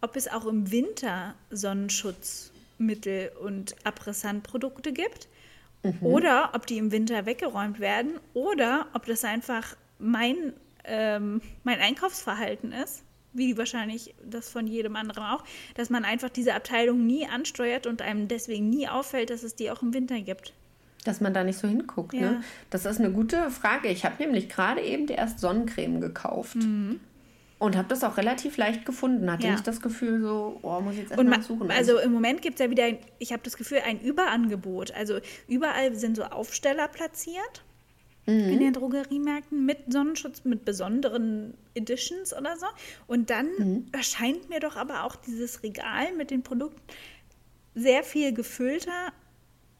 ob es auch im Winter Sonnenschutzmittel und Abrissantprodukte gibt Mhm. oder ob die im Winter weggeräumt werden oder ob das einfach mein, ähm, mein Einkaufsverhalten ist, wie wahrscheinlich das von jedem anderen auch, dass man einfach diese Abteilung nie ansteuert und einem deswegen nie auffällt, dass es die auch im Winter gibt. Dass man da nicht so hinguckt. Ja. Ne? Das ist eine gute Frage. Ich habe nämlich gerade eben erst Sonnencreme gekauft. Und habe das auch relativ leicht gefunden. Hatte Mhm. Ja. nicht das Gefühl so, oh, muss ich jetzt erstmal ma- suchen. also im Moment gibt es ja wieder, ein, ich habe das Gefühl, ein Überangebot. Also überall sind so Aufsteller platziert Mhm. in den Drogeriemärkten mit Sonnenschutz, mit besonderen Editions oder so. Und dann Mhm. erscheint mir doch aber auch dieses Regal mit den Produkten sehr viel gefüllter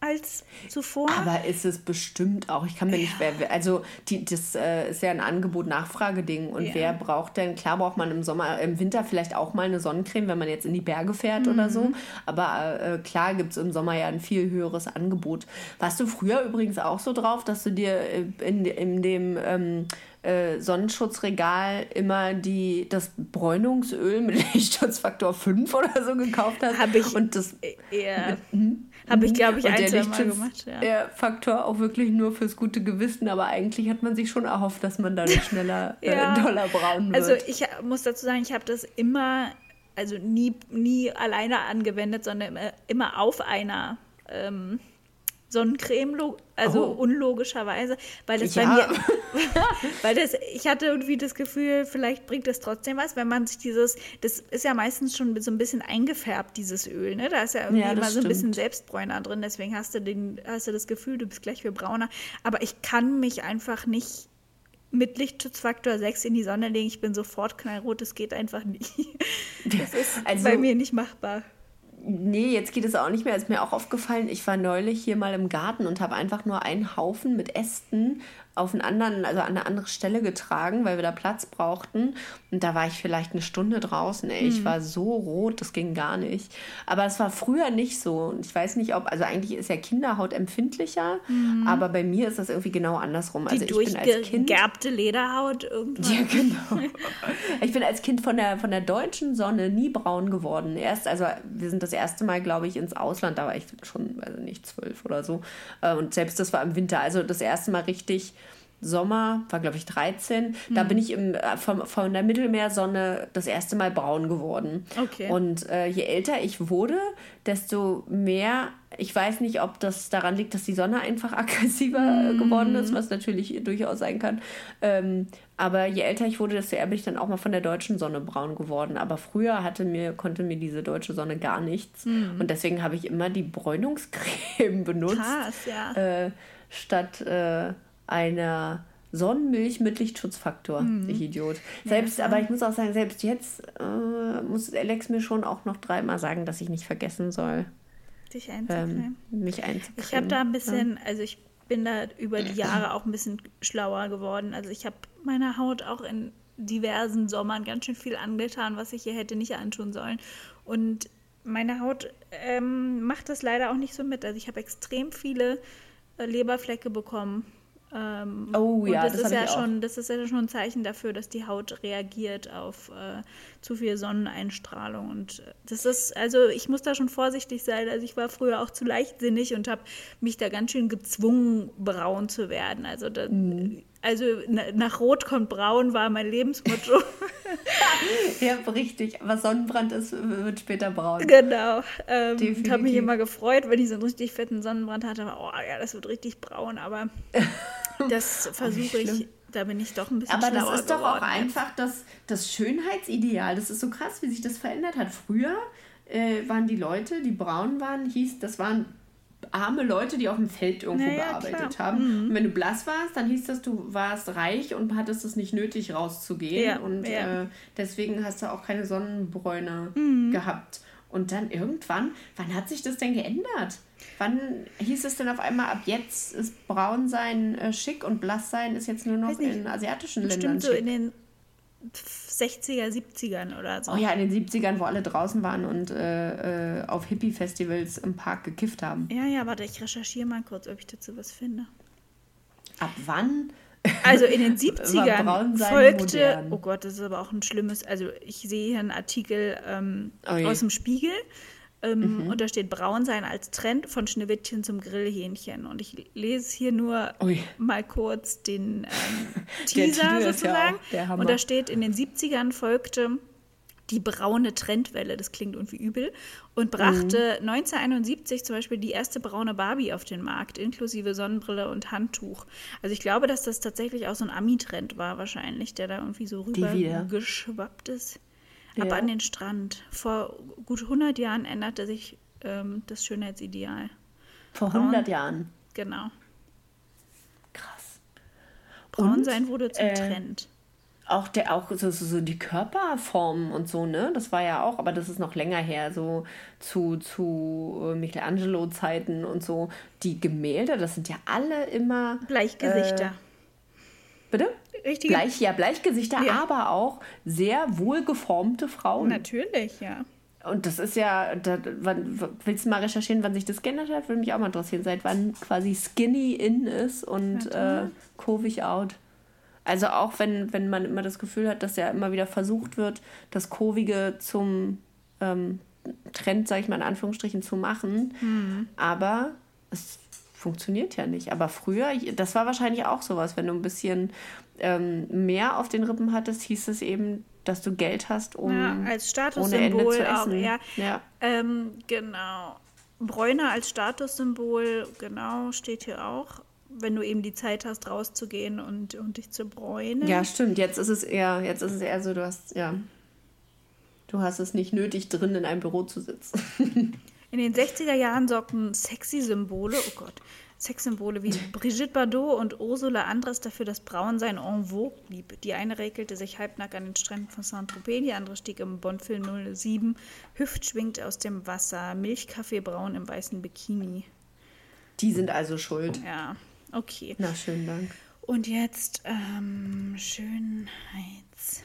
als zuvor. Aber ist es bestimmt auch. Ich kann mir nicht, wer, also die, das äh, ist ja ein Angebot-Nachfrage-Ding. Und Ja. wer braucht denn, klar braucht man im Sommer, im Winter vielleicht auch mal eine Sonnencreme, wenn man jetzt in die Berge fährt oder so. Mhm. Aber äh, klar gibt es im Sommer ja ein viel höheres Angebot. Warst du früher übrigens auch so drauf, dass du dir äh, in, in dem ähm, äh, Sonnenschutzregal immer die, das Bräunungsöl mit Lichtschutzfaktor 5 oder so gekauft hast? Habe ich Und das ja, habe ich, glaube ich, ein, zwei Mal gemacht. Ja. der Faktor auch wirklich nur fürs gute Gewissen, aber eigentlich hat man sich schon erhofft, dass man dadurch schneller Ja. äh, doller braun wird. Also ich muss dazu sagen, ich habe das immer, also nie, nie alleine angewendet, sondern immer, immer auf einer ähm, Sonnencreme, also Oh. unlogischerweise, weil das Ja. bei mir, weil das, ich hatte irgendwie das Gefühl, vielleicht bringt das trotzdem was, wenn man sich dieses, das ist ja meistens schon so ein bisschen eingefärbt, dieses Öl, ne? Da ist ja irgendwie Ja, immer so ein bisschen. Selbstbräuner drin, deswegen hast du, den, hast du das Gefühl, du bist gleich viel brauner. Aber ich kann mich einfach nicht mit Lichtschutzfaktor 6 in die Sonne legen. Ich bin sofort knallrot, das geht einfach nicht. Das ist Also- bei mir nicht machbar. Nee, jetzt geht es auch nicht mehr. Ist mir auch aufgefallen, ich war neulich hier mal im Garten und habe einfach nur einen Haufen mit Ästen auf einen anderen, also an eine andere Stelle getragen, weil wir da Platz brauchten. Und da war ich vielleicht eine Stunde draußen. Ey. Ich war so rot, das ging gar nicht. Aber es war früher nicht so. Und ich weiß nicht, ob, also eigentlich ist ja Kinderhaut empfindlicher, aber bei mir ist das irgendwie genau andersrum. Die Also ich bin als Kind. durchgegerbte Lederhaut irgendwann. Ja, genau. Ich bin als Kind von der, von der deutschen Sonne nie braun geworden. Erst, also wir sind das erste Mal, glaube ich, ins Ausland, da war ich schon, also nicht zwölf oder so. Äh, Und selbst das war im Winter. Also das erste Mal richtig Sommer, war glaube ich 13. Da Hm. bin ich im, äh, vom, von der Mittelmeersonne das erste Mal braun geworden. Okay. Und äh, je älter ich wurde, desto mehr, ich weiß nicht, ob das daran liegt, dass die Sonne einfach aggressiver äh, geworden ist, was natürlich durchaus sein kann. Ähm, aber je älter ich wurde, desto eher bin ich dann auch mal von der deutschen Sonne braun geworden. Aber früher hatte mir, konnte mir diese deutsche Sonne gar nichts. Und deswegen habe ich immer die Bräunungscreme benutzt Krass, ja. äh, statt äh, einer Sonnenmilch mit Lichtschutzfaktor. Ich Idiot. Selbst, aber ich muss auch sagen, selbst jetzt äh, muss Alex mir schon auch noch dreimal sagen, dass ich nicht vergessen soll, Dich einzucremen. ähm, mich einzucremen. Ich habe da ein bisschen, also ich bin da über die Jahre auch ein bisschen schlauer geworden. Also ich habe meiner Haut auch in diversen Sommern ganz schön viel angetan, was ich ihr hätte nicht antun sollen. Und meine Haut ähm, macht das leider auch nicht so mit. Also ich habe extrem viele äh, Leberflecke bekommen Ähm, Oh ja, das, das ist ja schon, das ist ja schon ein Zeichen dafür, dass die Haut reagiert auf äh, zu viel Sonneneinstrahlung. Und äh, das ist, also ich muss da schon vorsichtig sein. Also ich war früher auch zu leichtsinnig und habe mich da ganz schön gezwungen, braun zu werden. Also, da, Mhm. also na, nach Rot kommt Braun war mein Lebensmotto. Ja, richtig. Was Sonnenbrand ist, wird später braun. genau. Ähm, ich habe mich immer gefreut, wenn ich so einen richtig fetten Sonnenbrand hatte. Oh ja, das wird richtig braun, aber das versuche ich. Da bin ich doch ein bisschen Aber das ist doch auch einfach das, das Schönheitsideal. Das ist so krass, wie sich das verändert hat. Früher äh, waren die Leute, die braun waren, hieß, das waren arme Leute, die auf dem Feld irgendwo Na ja, gearbeitet klar. Mhm. haben. Und wenn du blass warst, dann hieß das, du warst reich und hattest es nicht nötig, rauszugehen. Ja, und ja. Mhm. Äh, deswegen hast du auch keine Sonnenbräune gehabt. Und dann irgendwann, wann hat sich das denn geändert? Wann hieß es denn auf einmal, ab jetzt ist Braunsein äh, schick und Blasssein ist jetzt nur noch nicht. in asiatischen Ländern so schick? in den 60er, 70ern oder so. Oh ja, in den 70ern, wo alle draußen waren und äh, äh, auf Hippie-Festivals im Park gekifft haben. Ja, ja, warte, ich recherchiere mal kurz, ob ich dazu was finde. Ab wann? Also in den War 70ern Braunsein folgte, modern? oh Gott, das ist aber auch ein schlimmes, also ich sehe hier einen Artikel ähm, Oh. Mhm. aus dem Spiegel ähm, und da steht Braunsein als Trend von Schneewittchen zum Grillhähnchen und ich lese hier nur Ui. mal kurz den ähm, Teaser ja sozusagen Hammer. und da steht, in den 70ern folgte die braune Trendwelle, das klingt irgendwie übel, und brachte Mhm. 1971 zum Beispiel die erste braune Barbie auf den Markt, inklusive Sonnenbrille und Handtuch. Also ich glaube, dass das tatsächlich auch so ein Ami-Trend war wahrscheinlich, der da irgendwie so rüber wieder. geschwappt ist. Ja. Aber an den Strand. Vor gut 100 Jahren änderte sich ähm, das Schönheitsideal. Vor Braun. 100 Jahren. Genau. Krass. Braunsein wurde zum äh, Trend. Auch, der, auch so, so, so die Körperformen und so, ne? Das war ja auch, aber das ist noch länger her, so zu, zu äh, Michelangelo-Zeiten und so. Die Gemälde, das sind ja alle immer. Bleichgesichter. Bitte? Richtige. Bleich, ja, Bleichgesichter, Ja. aber auch sehr wohlgeformte Frauen. Natürlich, ja. Und das ist ja, da, wann, willst du mal recherchieren, wann sich das geändert hat? Würde mich auch mal interessieren, seit wann quasi skinny in ist und äh, kurvig out. Also auch wenn, wenn man immer das Gefühl hat, dass ja immer wieder versucht wird, das Kurvige zum ähm, Trend, sage ich mal in Anführungsstrichen, zu machen. Aber es funktioniert ja nicht. Aber früher, das war wahrscheinlich auch sowas, wenn du ein bisschen ähm, mehr auf den Rippen hattest, hieß es eben, dass du Geld hast, um ja als ohne Ende Statussymbol zu auch. essen. Ja, ja. ähm, genau. Bräuner als Statussymbol, genau, steht hier auch. Wenn du eben die Zeit hast, rauszugehen und, und dich zu bräunen. Ja, stimmt. Jetzt ist es eher, jetzt ist es eher so, du hast, ja. Du hast es nicht nötig, drin in einem Büro zu sitzen. In den 60er Jahren sorgten sexy Symbole, oh Gott, Sexsymbole wie Brigitte Bardot und Ursula Andres dafür, dass Braunsein en vogue blieb. Die eine regelte sich halbnackt an den Stränden von Saint-Tropez, die andere stieg im Bondfilm 07 hüftschwingt aus dem Wasser, Milchkaffeebraun im weißen Bikini. Die sind also schuld. Ja, okay. Na, schönen Dank. Und jetzt ähm, Schönheits.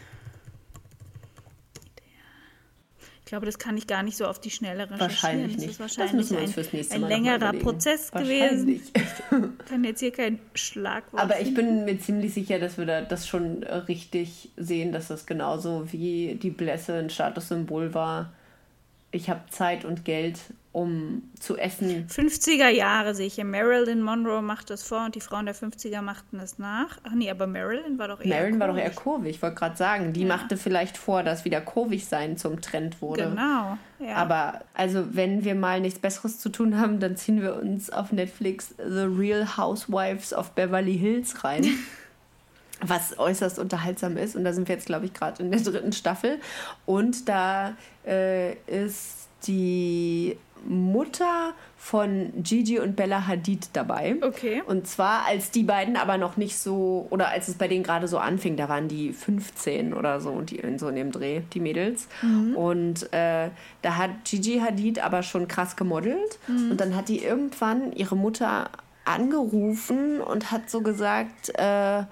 Ich glaube, das kann ich gar nicht so auf die Schnelle recherchieren. Wahrscheinlich das nicht. ist Das wahrscheinlich müssen wir uns ein, fürs nächste ein Mal mal längerer. Prozess Wahrscheinlich. gewesen. Ich kann jetzt hier kein Schlagwort. Aber ich bin mir ziemlich sicher, dass wir da das schon richtig sehen, dass das genauso wie die Blässe ein Statussymbol war. Ich habe Zeit und Geld, um zu essen. 50er Jahre sehe ich hier. Marilyn Monroe macht das vor und die Frauen der 50er machten das nach. Ach nee, aber Marilyn war doch eher. Marilyn war doch eher kurvig. ich wollte gerade sagen. Die machte vielleicht vor, dass wieder kurvig sein zum Trend wurde. Genau. Ja. Aber also, wenn wir mal nichts Besseres zu tun haben, dann ziehen wir uns auf Netflix The Real Housewives of Beverly Hills rein. was äußerst unterhaltsam ist. Und da sind wir jetzt, glaube ich, gerade in der dritten Staffel. Und da äh, ist die Mutter von Gigi und Bella Hadid dabei. Okay. Und zwar, als die beiden aber noch nicht so, oder als es bei denen gerade so anfing, da waren die 15 oder so, die in so in dem Dreh, die Mädels. Und äh, da hat Gigi Hadid aber schon krass gemodelt. Und dann hat die irgendwann ihre Mutter angerufen und hat so gesagt, äh,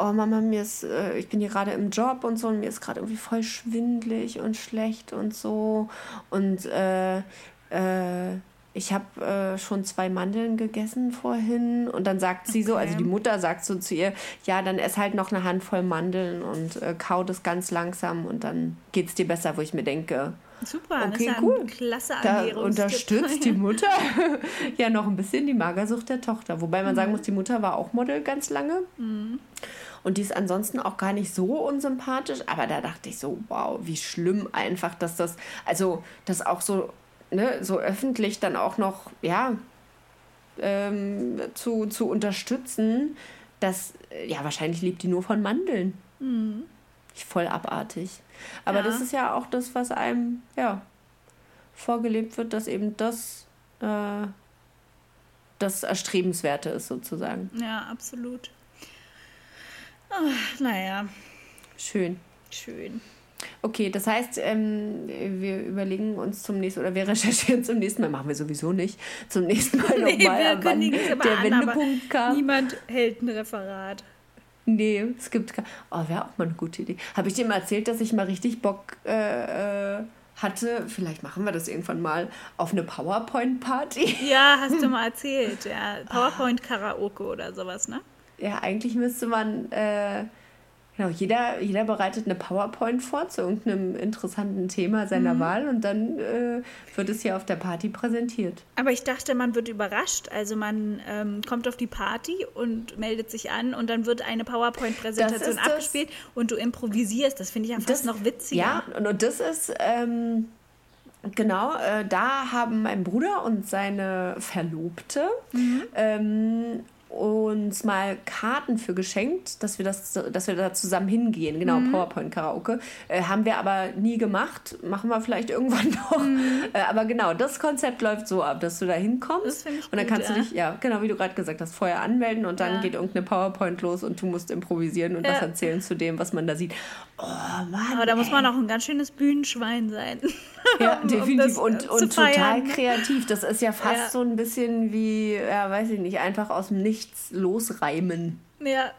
oh Mama, mir ist, äh, ich bin hier gerade im Job und so und mir ist gerade irgendwie voll schwindlig und schlecht und so. Und äh, äh, ich habe äh, schon zwei Mandeln gegessen vorhin. Und dann sagt sie so, also die Mutter sagt so zu ihr, ja, dann ess halt noch eine Handvoll Mandeln und äh, kau das ganz langsam und dann geht's dir besser, wo ich mir denke, Super, das Okay, ist ja cool. ein klasse da unterstützt die Mutter ja noch ein bisschen die Magersucht der Tochter. Wobei man Mhm. sagen muss, die Mutter war auch Model ganz lange. Und die ist ansonsten auch gar nicht so unsympathisch. Aber da dachte ich so, wow, wie schlimm einfach, dass das, also das auch so, ne, so öffentlich dann auch noch, ja, ähm, zu, zu unterstützen, das, äh, ja, wahrscheinlich lebt die nur von Mandeln. Voll abartig. Aber Ja. das ist ja auch das, was einem, ja, vorgelebt wird, dass eben das äh, das Erstrebenswerte ist, sozusagen. Ja, absolut. Ach, naja, Schön. schön. Okay, das heißt, ähm, wir überlegen uns zum nächsten, oder wir recherchieren zum nächsten Mal, machen wir sowieso nicht, zum nächsten Mal Nee, nochmal, wir ab wann der an, Wendepunkt kam. Niemand hält ein Referat. Nee, es gibt kein. Oh, wäre auch mal eine gute Idee. Habe ich dir mal erzählt, dass ich mal richtig Bock äh, äh, hatte, vielleicht machen wir das irgendwann mal, auf eine PowerPoint-Party? Ja, hast du mal erzählt. Ja, PowerPoint-Karaoke oder sowas, ne? Ja, eigentlich müsste man, äh, genau, jeder, jeder bereitet eine PowerPoint vor zu irgendeinem interessanten Thema seiner Mhm. Wahl und dann äh, wird es hier auf der Party präsentiert. Aber ich dachte, man wird überrascht. Also man ähm, kommt auf die Party und meldet sich an und dann wird eine Das PowerPoint-Präsentation das- abgespielt und du improvisierst. Das finde ich ja fast noch witziger. Ja, und, und das ist, ähm, genau, äh, da haben mein Bruder und seine Verlobte Mhm. ähm, uns mal Karten für geschenkt, dass wir, das, dass wir da zusammen hingehen. Genau, Mhm. PowerPoint-Karaoke. Äh, haben wir aber nie gemacht. Machen wir vielleicht irgendwann noch. Äh, aber genau, das Konzept läuft so ab, dass du da hinkommst. Mhm. Das und dann gut, kannst du ja. dich, ja, genau wie du gerade gesagt hast, vorher anmelden und dann Ja. geht irgendeine PowerPoint los und du musst improvisieren und Ja. was erzählen zu dem, was man da sieht. Oh Mann. Aber da muss man auch ein ganz schönes Bühnenschwein sein. Ja, um definitiv. das, und äh, und total feiern. kreativ. Das ist ja fast Ja. so ein bisschen wie, ja, weiß ich nicht, einfach aus dem Nichts losreimen. Ja.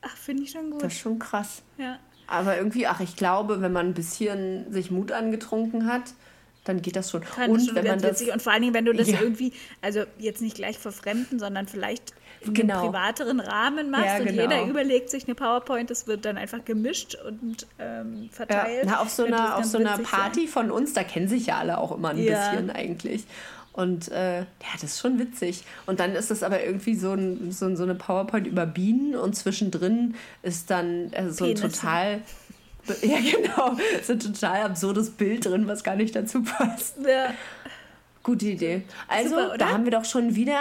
Ach, finde ich schon gut. Das ist schon krass. Ja. Aber irgendwie, ach, ich glaube, wenn man ein bisschen sich Mut angetrunken hat, dann geht das schon. Fand und das schon wenn man das. Und vor allen Dingen, wenn du das Ja. irgendwie, also jetzt nicht gleich verfremden, sondern vielleicht in Genau. einem privateren Rahmen machst Ja, und genau. jeder überlegt sich eine PowerPoint, das wird dann einfach gemischt und ähm, Ja, verteilt. na, auf so das einer, auf so einer Party von uns, da kennen sich ja alle auch immer ein Ja. bisschen eigentlich. Und äh, ja, das ist schon witzig. Und dann ist es aber irgendwie so, ein, so, ein- so eine PowerPoint über Bienen und zwischendrin ist dann äh, so ein Penisse. total. Ja, genau. So ein total absurdes Bild drin, was gar nicht dazu passt. Ja. Gute Idee. Also, Super, da haben wir doch schon wieder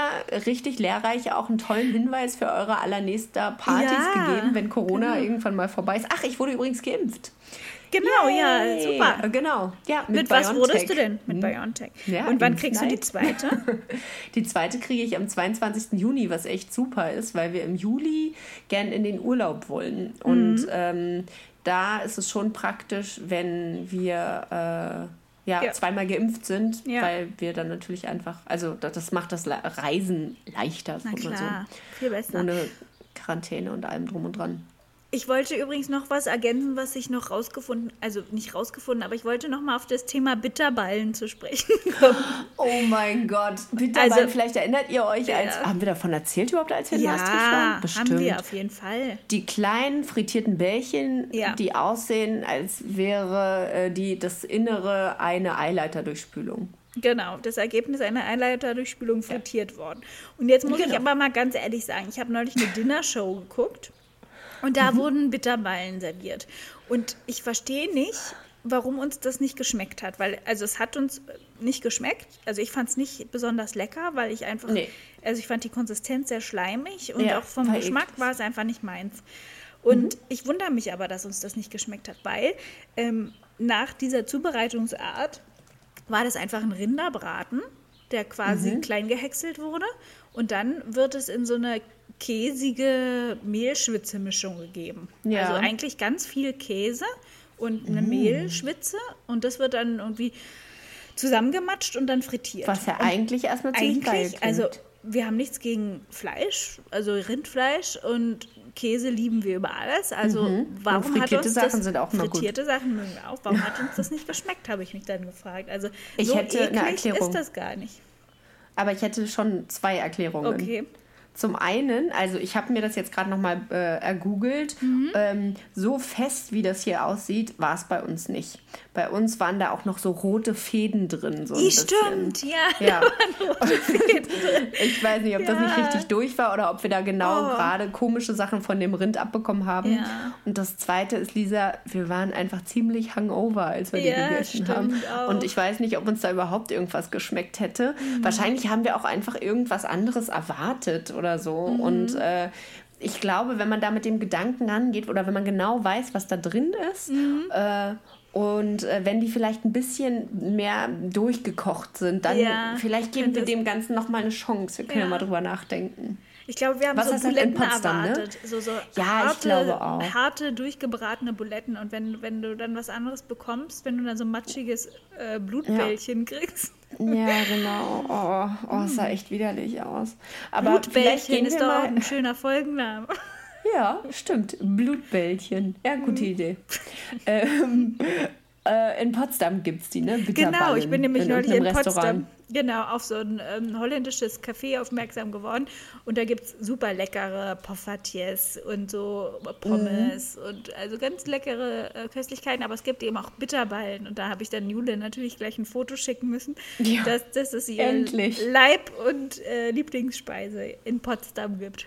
richtig lehrreich auch einen tollen Hinweis für eure allernächster Partys Ja, gegeben, wenn Corona genau. irgendwann mal vorbei ist. Ach, ich wurde übrigens geimpft. Genau, ja, Yay. super. Genau. Ja, Mit, was BioNTech. wurdest du denn? Mit Hm. BioNTech. Ja, und wann kriegst du die zweite? Die zweite kriege ich am 22. Juni, was echt super ist, weil wir im Juli gern in den Urlaub wollen. Und Mhm. ähm, da ist es schon praktisch, wenn wir äh, ja, Ja. zweimal geimpft sind, Ja. weil wir dann natürlich einfach, also das, macht das Reisen leichter, Na klar, viel so. besser. Ohne Quarantäne und allem drum und dran. Ich wollte übrigens noch was ergänzen, was ich noch rausgefunden, also nicht rausgefunden, aber ich wollte noch mal auf das Thema Bitterballen zu sprechen kommen. Oh mein Gott, bitte, Also- vielleicht erinnert ihr euch, als, Ja. haben wir davon erzählt überhaupt, als wir in ja, Maastricht waren? Bestimmt. haben wir auf jeden Fall. Die kleinen frittierten Bällchen, Ja. die aussehen, als wäre äh, die, das Innere eine Eileiterdurchspülung. Genau, das Ergebnis einer Einleiterdurchspülung frittiert worden. Und jetzt muss ich Genau. aber mal ganz ehrlich sagen, ich habe neulich eine Dinnershow geguckt und da wurden Bitterballen serviert. Und ich verstehe nicht, warum uns das nicht geschmeckt hat, weil also es hat uns nicht geschmeckt. Also ich fand es nicht besonders lecker, weil ich einfach, Nee. also ich fand die Konsistenz sehr schleimig und Ja, auch vom Geschmack war es einfach nicht meins. Und ich wundere mich aber, dass uns das nicht geschmeckt hat, weil ähm, nach dieser Zubereitungsart war das einfach ein Rinderbraten, der quasi klein gehäckselt wurde. Und dann wird es in so eine käsige Mehlschwitze-Mischung gegeben. Ja. Also eigentlich ganz viel Käse und eine Mehlschwitze. Und das wird dann irgendwie zusammengematscht und dann frittiert. Was ja und eigentlich erstmal ziemlich geil eigentlich, klingt. also wir haben nichts gegen Fleisch, also Rindfleisch und Käse lieben wir über alles. Also warum hat Mhm. frittierte uns Sachen das, sind auch immer gut. frittierte Sachen mögen wir auch. Warum hat uns das nicht geschmeckt, habe ich mich dann gefragt. Also Ich so hätte eine Erklärung. ist das gar nicht. aber ich hätte schon zwei Erklärungen. Okay. Zum einen, also ich habe mir das jetzt gerade nochmal äh, ergoogelt, Mhm. ähm, so fest wie das hier aussieht, war es bei uns nicht. Bei uns waren da auch noch so rote Fäden drin. So stimmt, ja. Ja. ich weiß nicht, ob das nicht Ja. richtig durch war oder ob wir da genau Oh. gerade komische Sachen von dem Rind abbekommen haben. Ja. Und das zweite ist, Lisa, wir waren einfach ziemlich hungover, als wir Ja, die gegessen haben. auch. Und ich weiß nicht, ob uns da überhaupt irgendwas geschmeckt hätte. Mhm. Wahrscheinlich haben wir auch einfach irgendwas anderes erwartet oder so. Mhm. Und äh, ich glaube, wenn man da mit dem Gedanken rangeht oder wenn man genau weiß, was da drin ist, Mhm. äh, und äh, wenn die vielleicht ein bisschen mehr durchgekocht sind, dann Ja, vielleicht geben wir dem Ganzen noch mal eine Chance. Wir können ja, Ja. mal drüber nachdenken. Ich glaube, wir haben Was so Buletten Potsdam, ne? erwartet. So, so Ja, ich harte, glaube auch. harte, durchgebratene Buletten. Und wenn, wenn du dann was anderes bekommst, wenn du dann so matschiges äh, Blutbällchen kriegst. Ja, genau. Oh, oh, es sah echt widerlich aus. Aber Blutbällchen ist doch auch ein schöner Folgenname. Ja, stimmt. Blutbällchen. Ja, Mhm. gute Idee. ähm, äh, in Potsdam gibt es die, ne? Genau, ich bin nämlich in neulich in Potsdam. Genau, auf so ein ähm, holländisches Café aufmerksam geworden. Und da gibt es super leckere Poffertjes und so Pommes Mhm. und also ganz leckere äh, Köstlichkeiten. Aber es gibt eben auch Bitterballen. Und da habe ich dann Jule natürlich gleich ein Foto schicken müssen. Ja, dass, dass es ihr endlich. Leib- und äh, Lieblingsspeise in Potsdam gibt.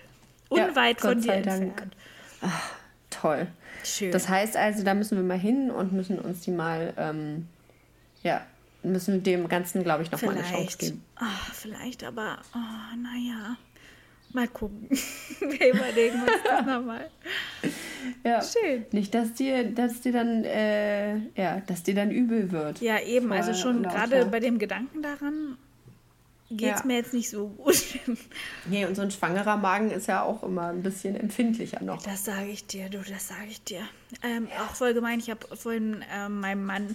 Ja, Unweit Gott von dir entfernt. Toll. Schön. Das heißt also, da müssen wir mal hin und müssen uns die mal, ähm, ja, müssen dem Ganzen, glaube ich, noch mal eine Chance geben. Ah, vielleicht, aber oh, naja. Mal gucken. Wir überlegen uns das nochmal. Ja. Schön. Nicht, dass dir, dass dir dann, äh, ja, dass dir dann übel wird. Ja, eben. Also schon gerade bei dem Gedanken daran geht es Ja. mir jetzt nicht so gut. Nee, und so ein schwangerer Magen ist ja auch immer ein bisschen empfindlicher noch. Das sage ich dir, du, das sage ich dir. Ähm, auch voll gemein, ich habe vorhin ähm, meinem Mann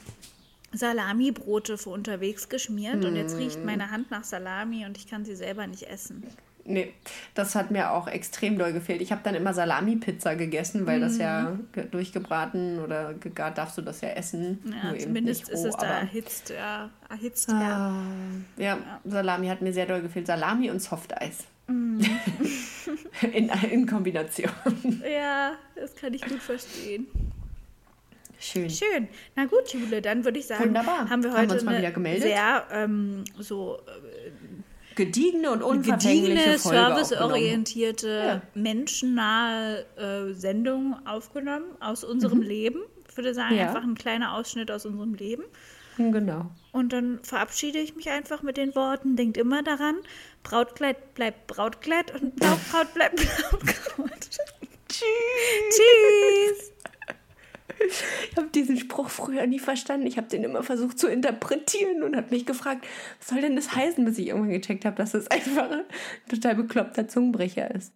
Salami-Brote für unterwegs geschmiert und jetzt Mm. riecht meine Hand nach Salami und ich kann sie selber nicht essen. Nee, das hat mir auch extrem doll gefehlt. Ich habe dann immer Salami-Pizza gegessen, weil das ja ge- durchgebraten oder gegart darfst du das ja essen. Ja, Nur eben zumindest nicht ist roh, es da erhitzt, ja, erhitzt, ja. Ah, ja, Salami hat mir sehr doll gefehlt. Salami und Softeis. Mm. in, in Kombination. Ja, das kann ich gut verstehen. Schön. Schön. Na gut, Jule, dann würde ich sagen, Wunderbar. haben wir Haben wir heute mal eine wieder gemeldet? sehr ähm, so äh, Gediegene und unverfängliche serviceorientierte, Ja. menschennahe äh, Sendung aufgenommen aus unserem Leben. Ich würde sagen, Mhm. Ja. einfach ein kleiner Ausschnitt aus unserem Leben. Genau. Und dann verabschiede ich mich einfach mit den Worten, denkt immer daran, Brautkleid bleibt Brautkleid und Blaukraut bleibt Blaukraut. Tschüss. Tschüss. Ich habe diesen Spruch früher nie verstanden. Ich habe den immer versucht zu interpretieren und habe mich gefragt, was soll denn das heißen, bis ich irgendwann gecheckt habe, dass das einfach ein total bekloppter Zungenbrecher ist.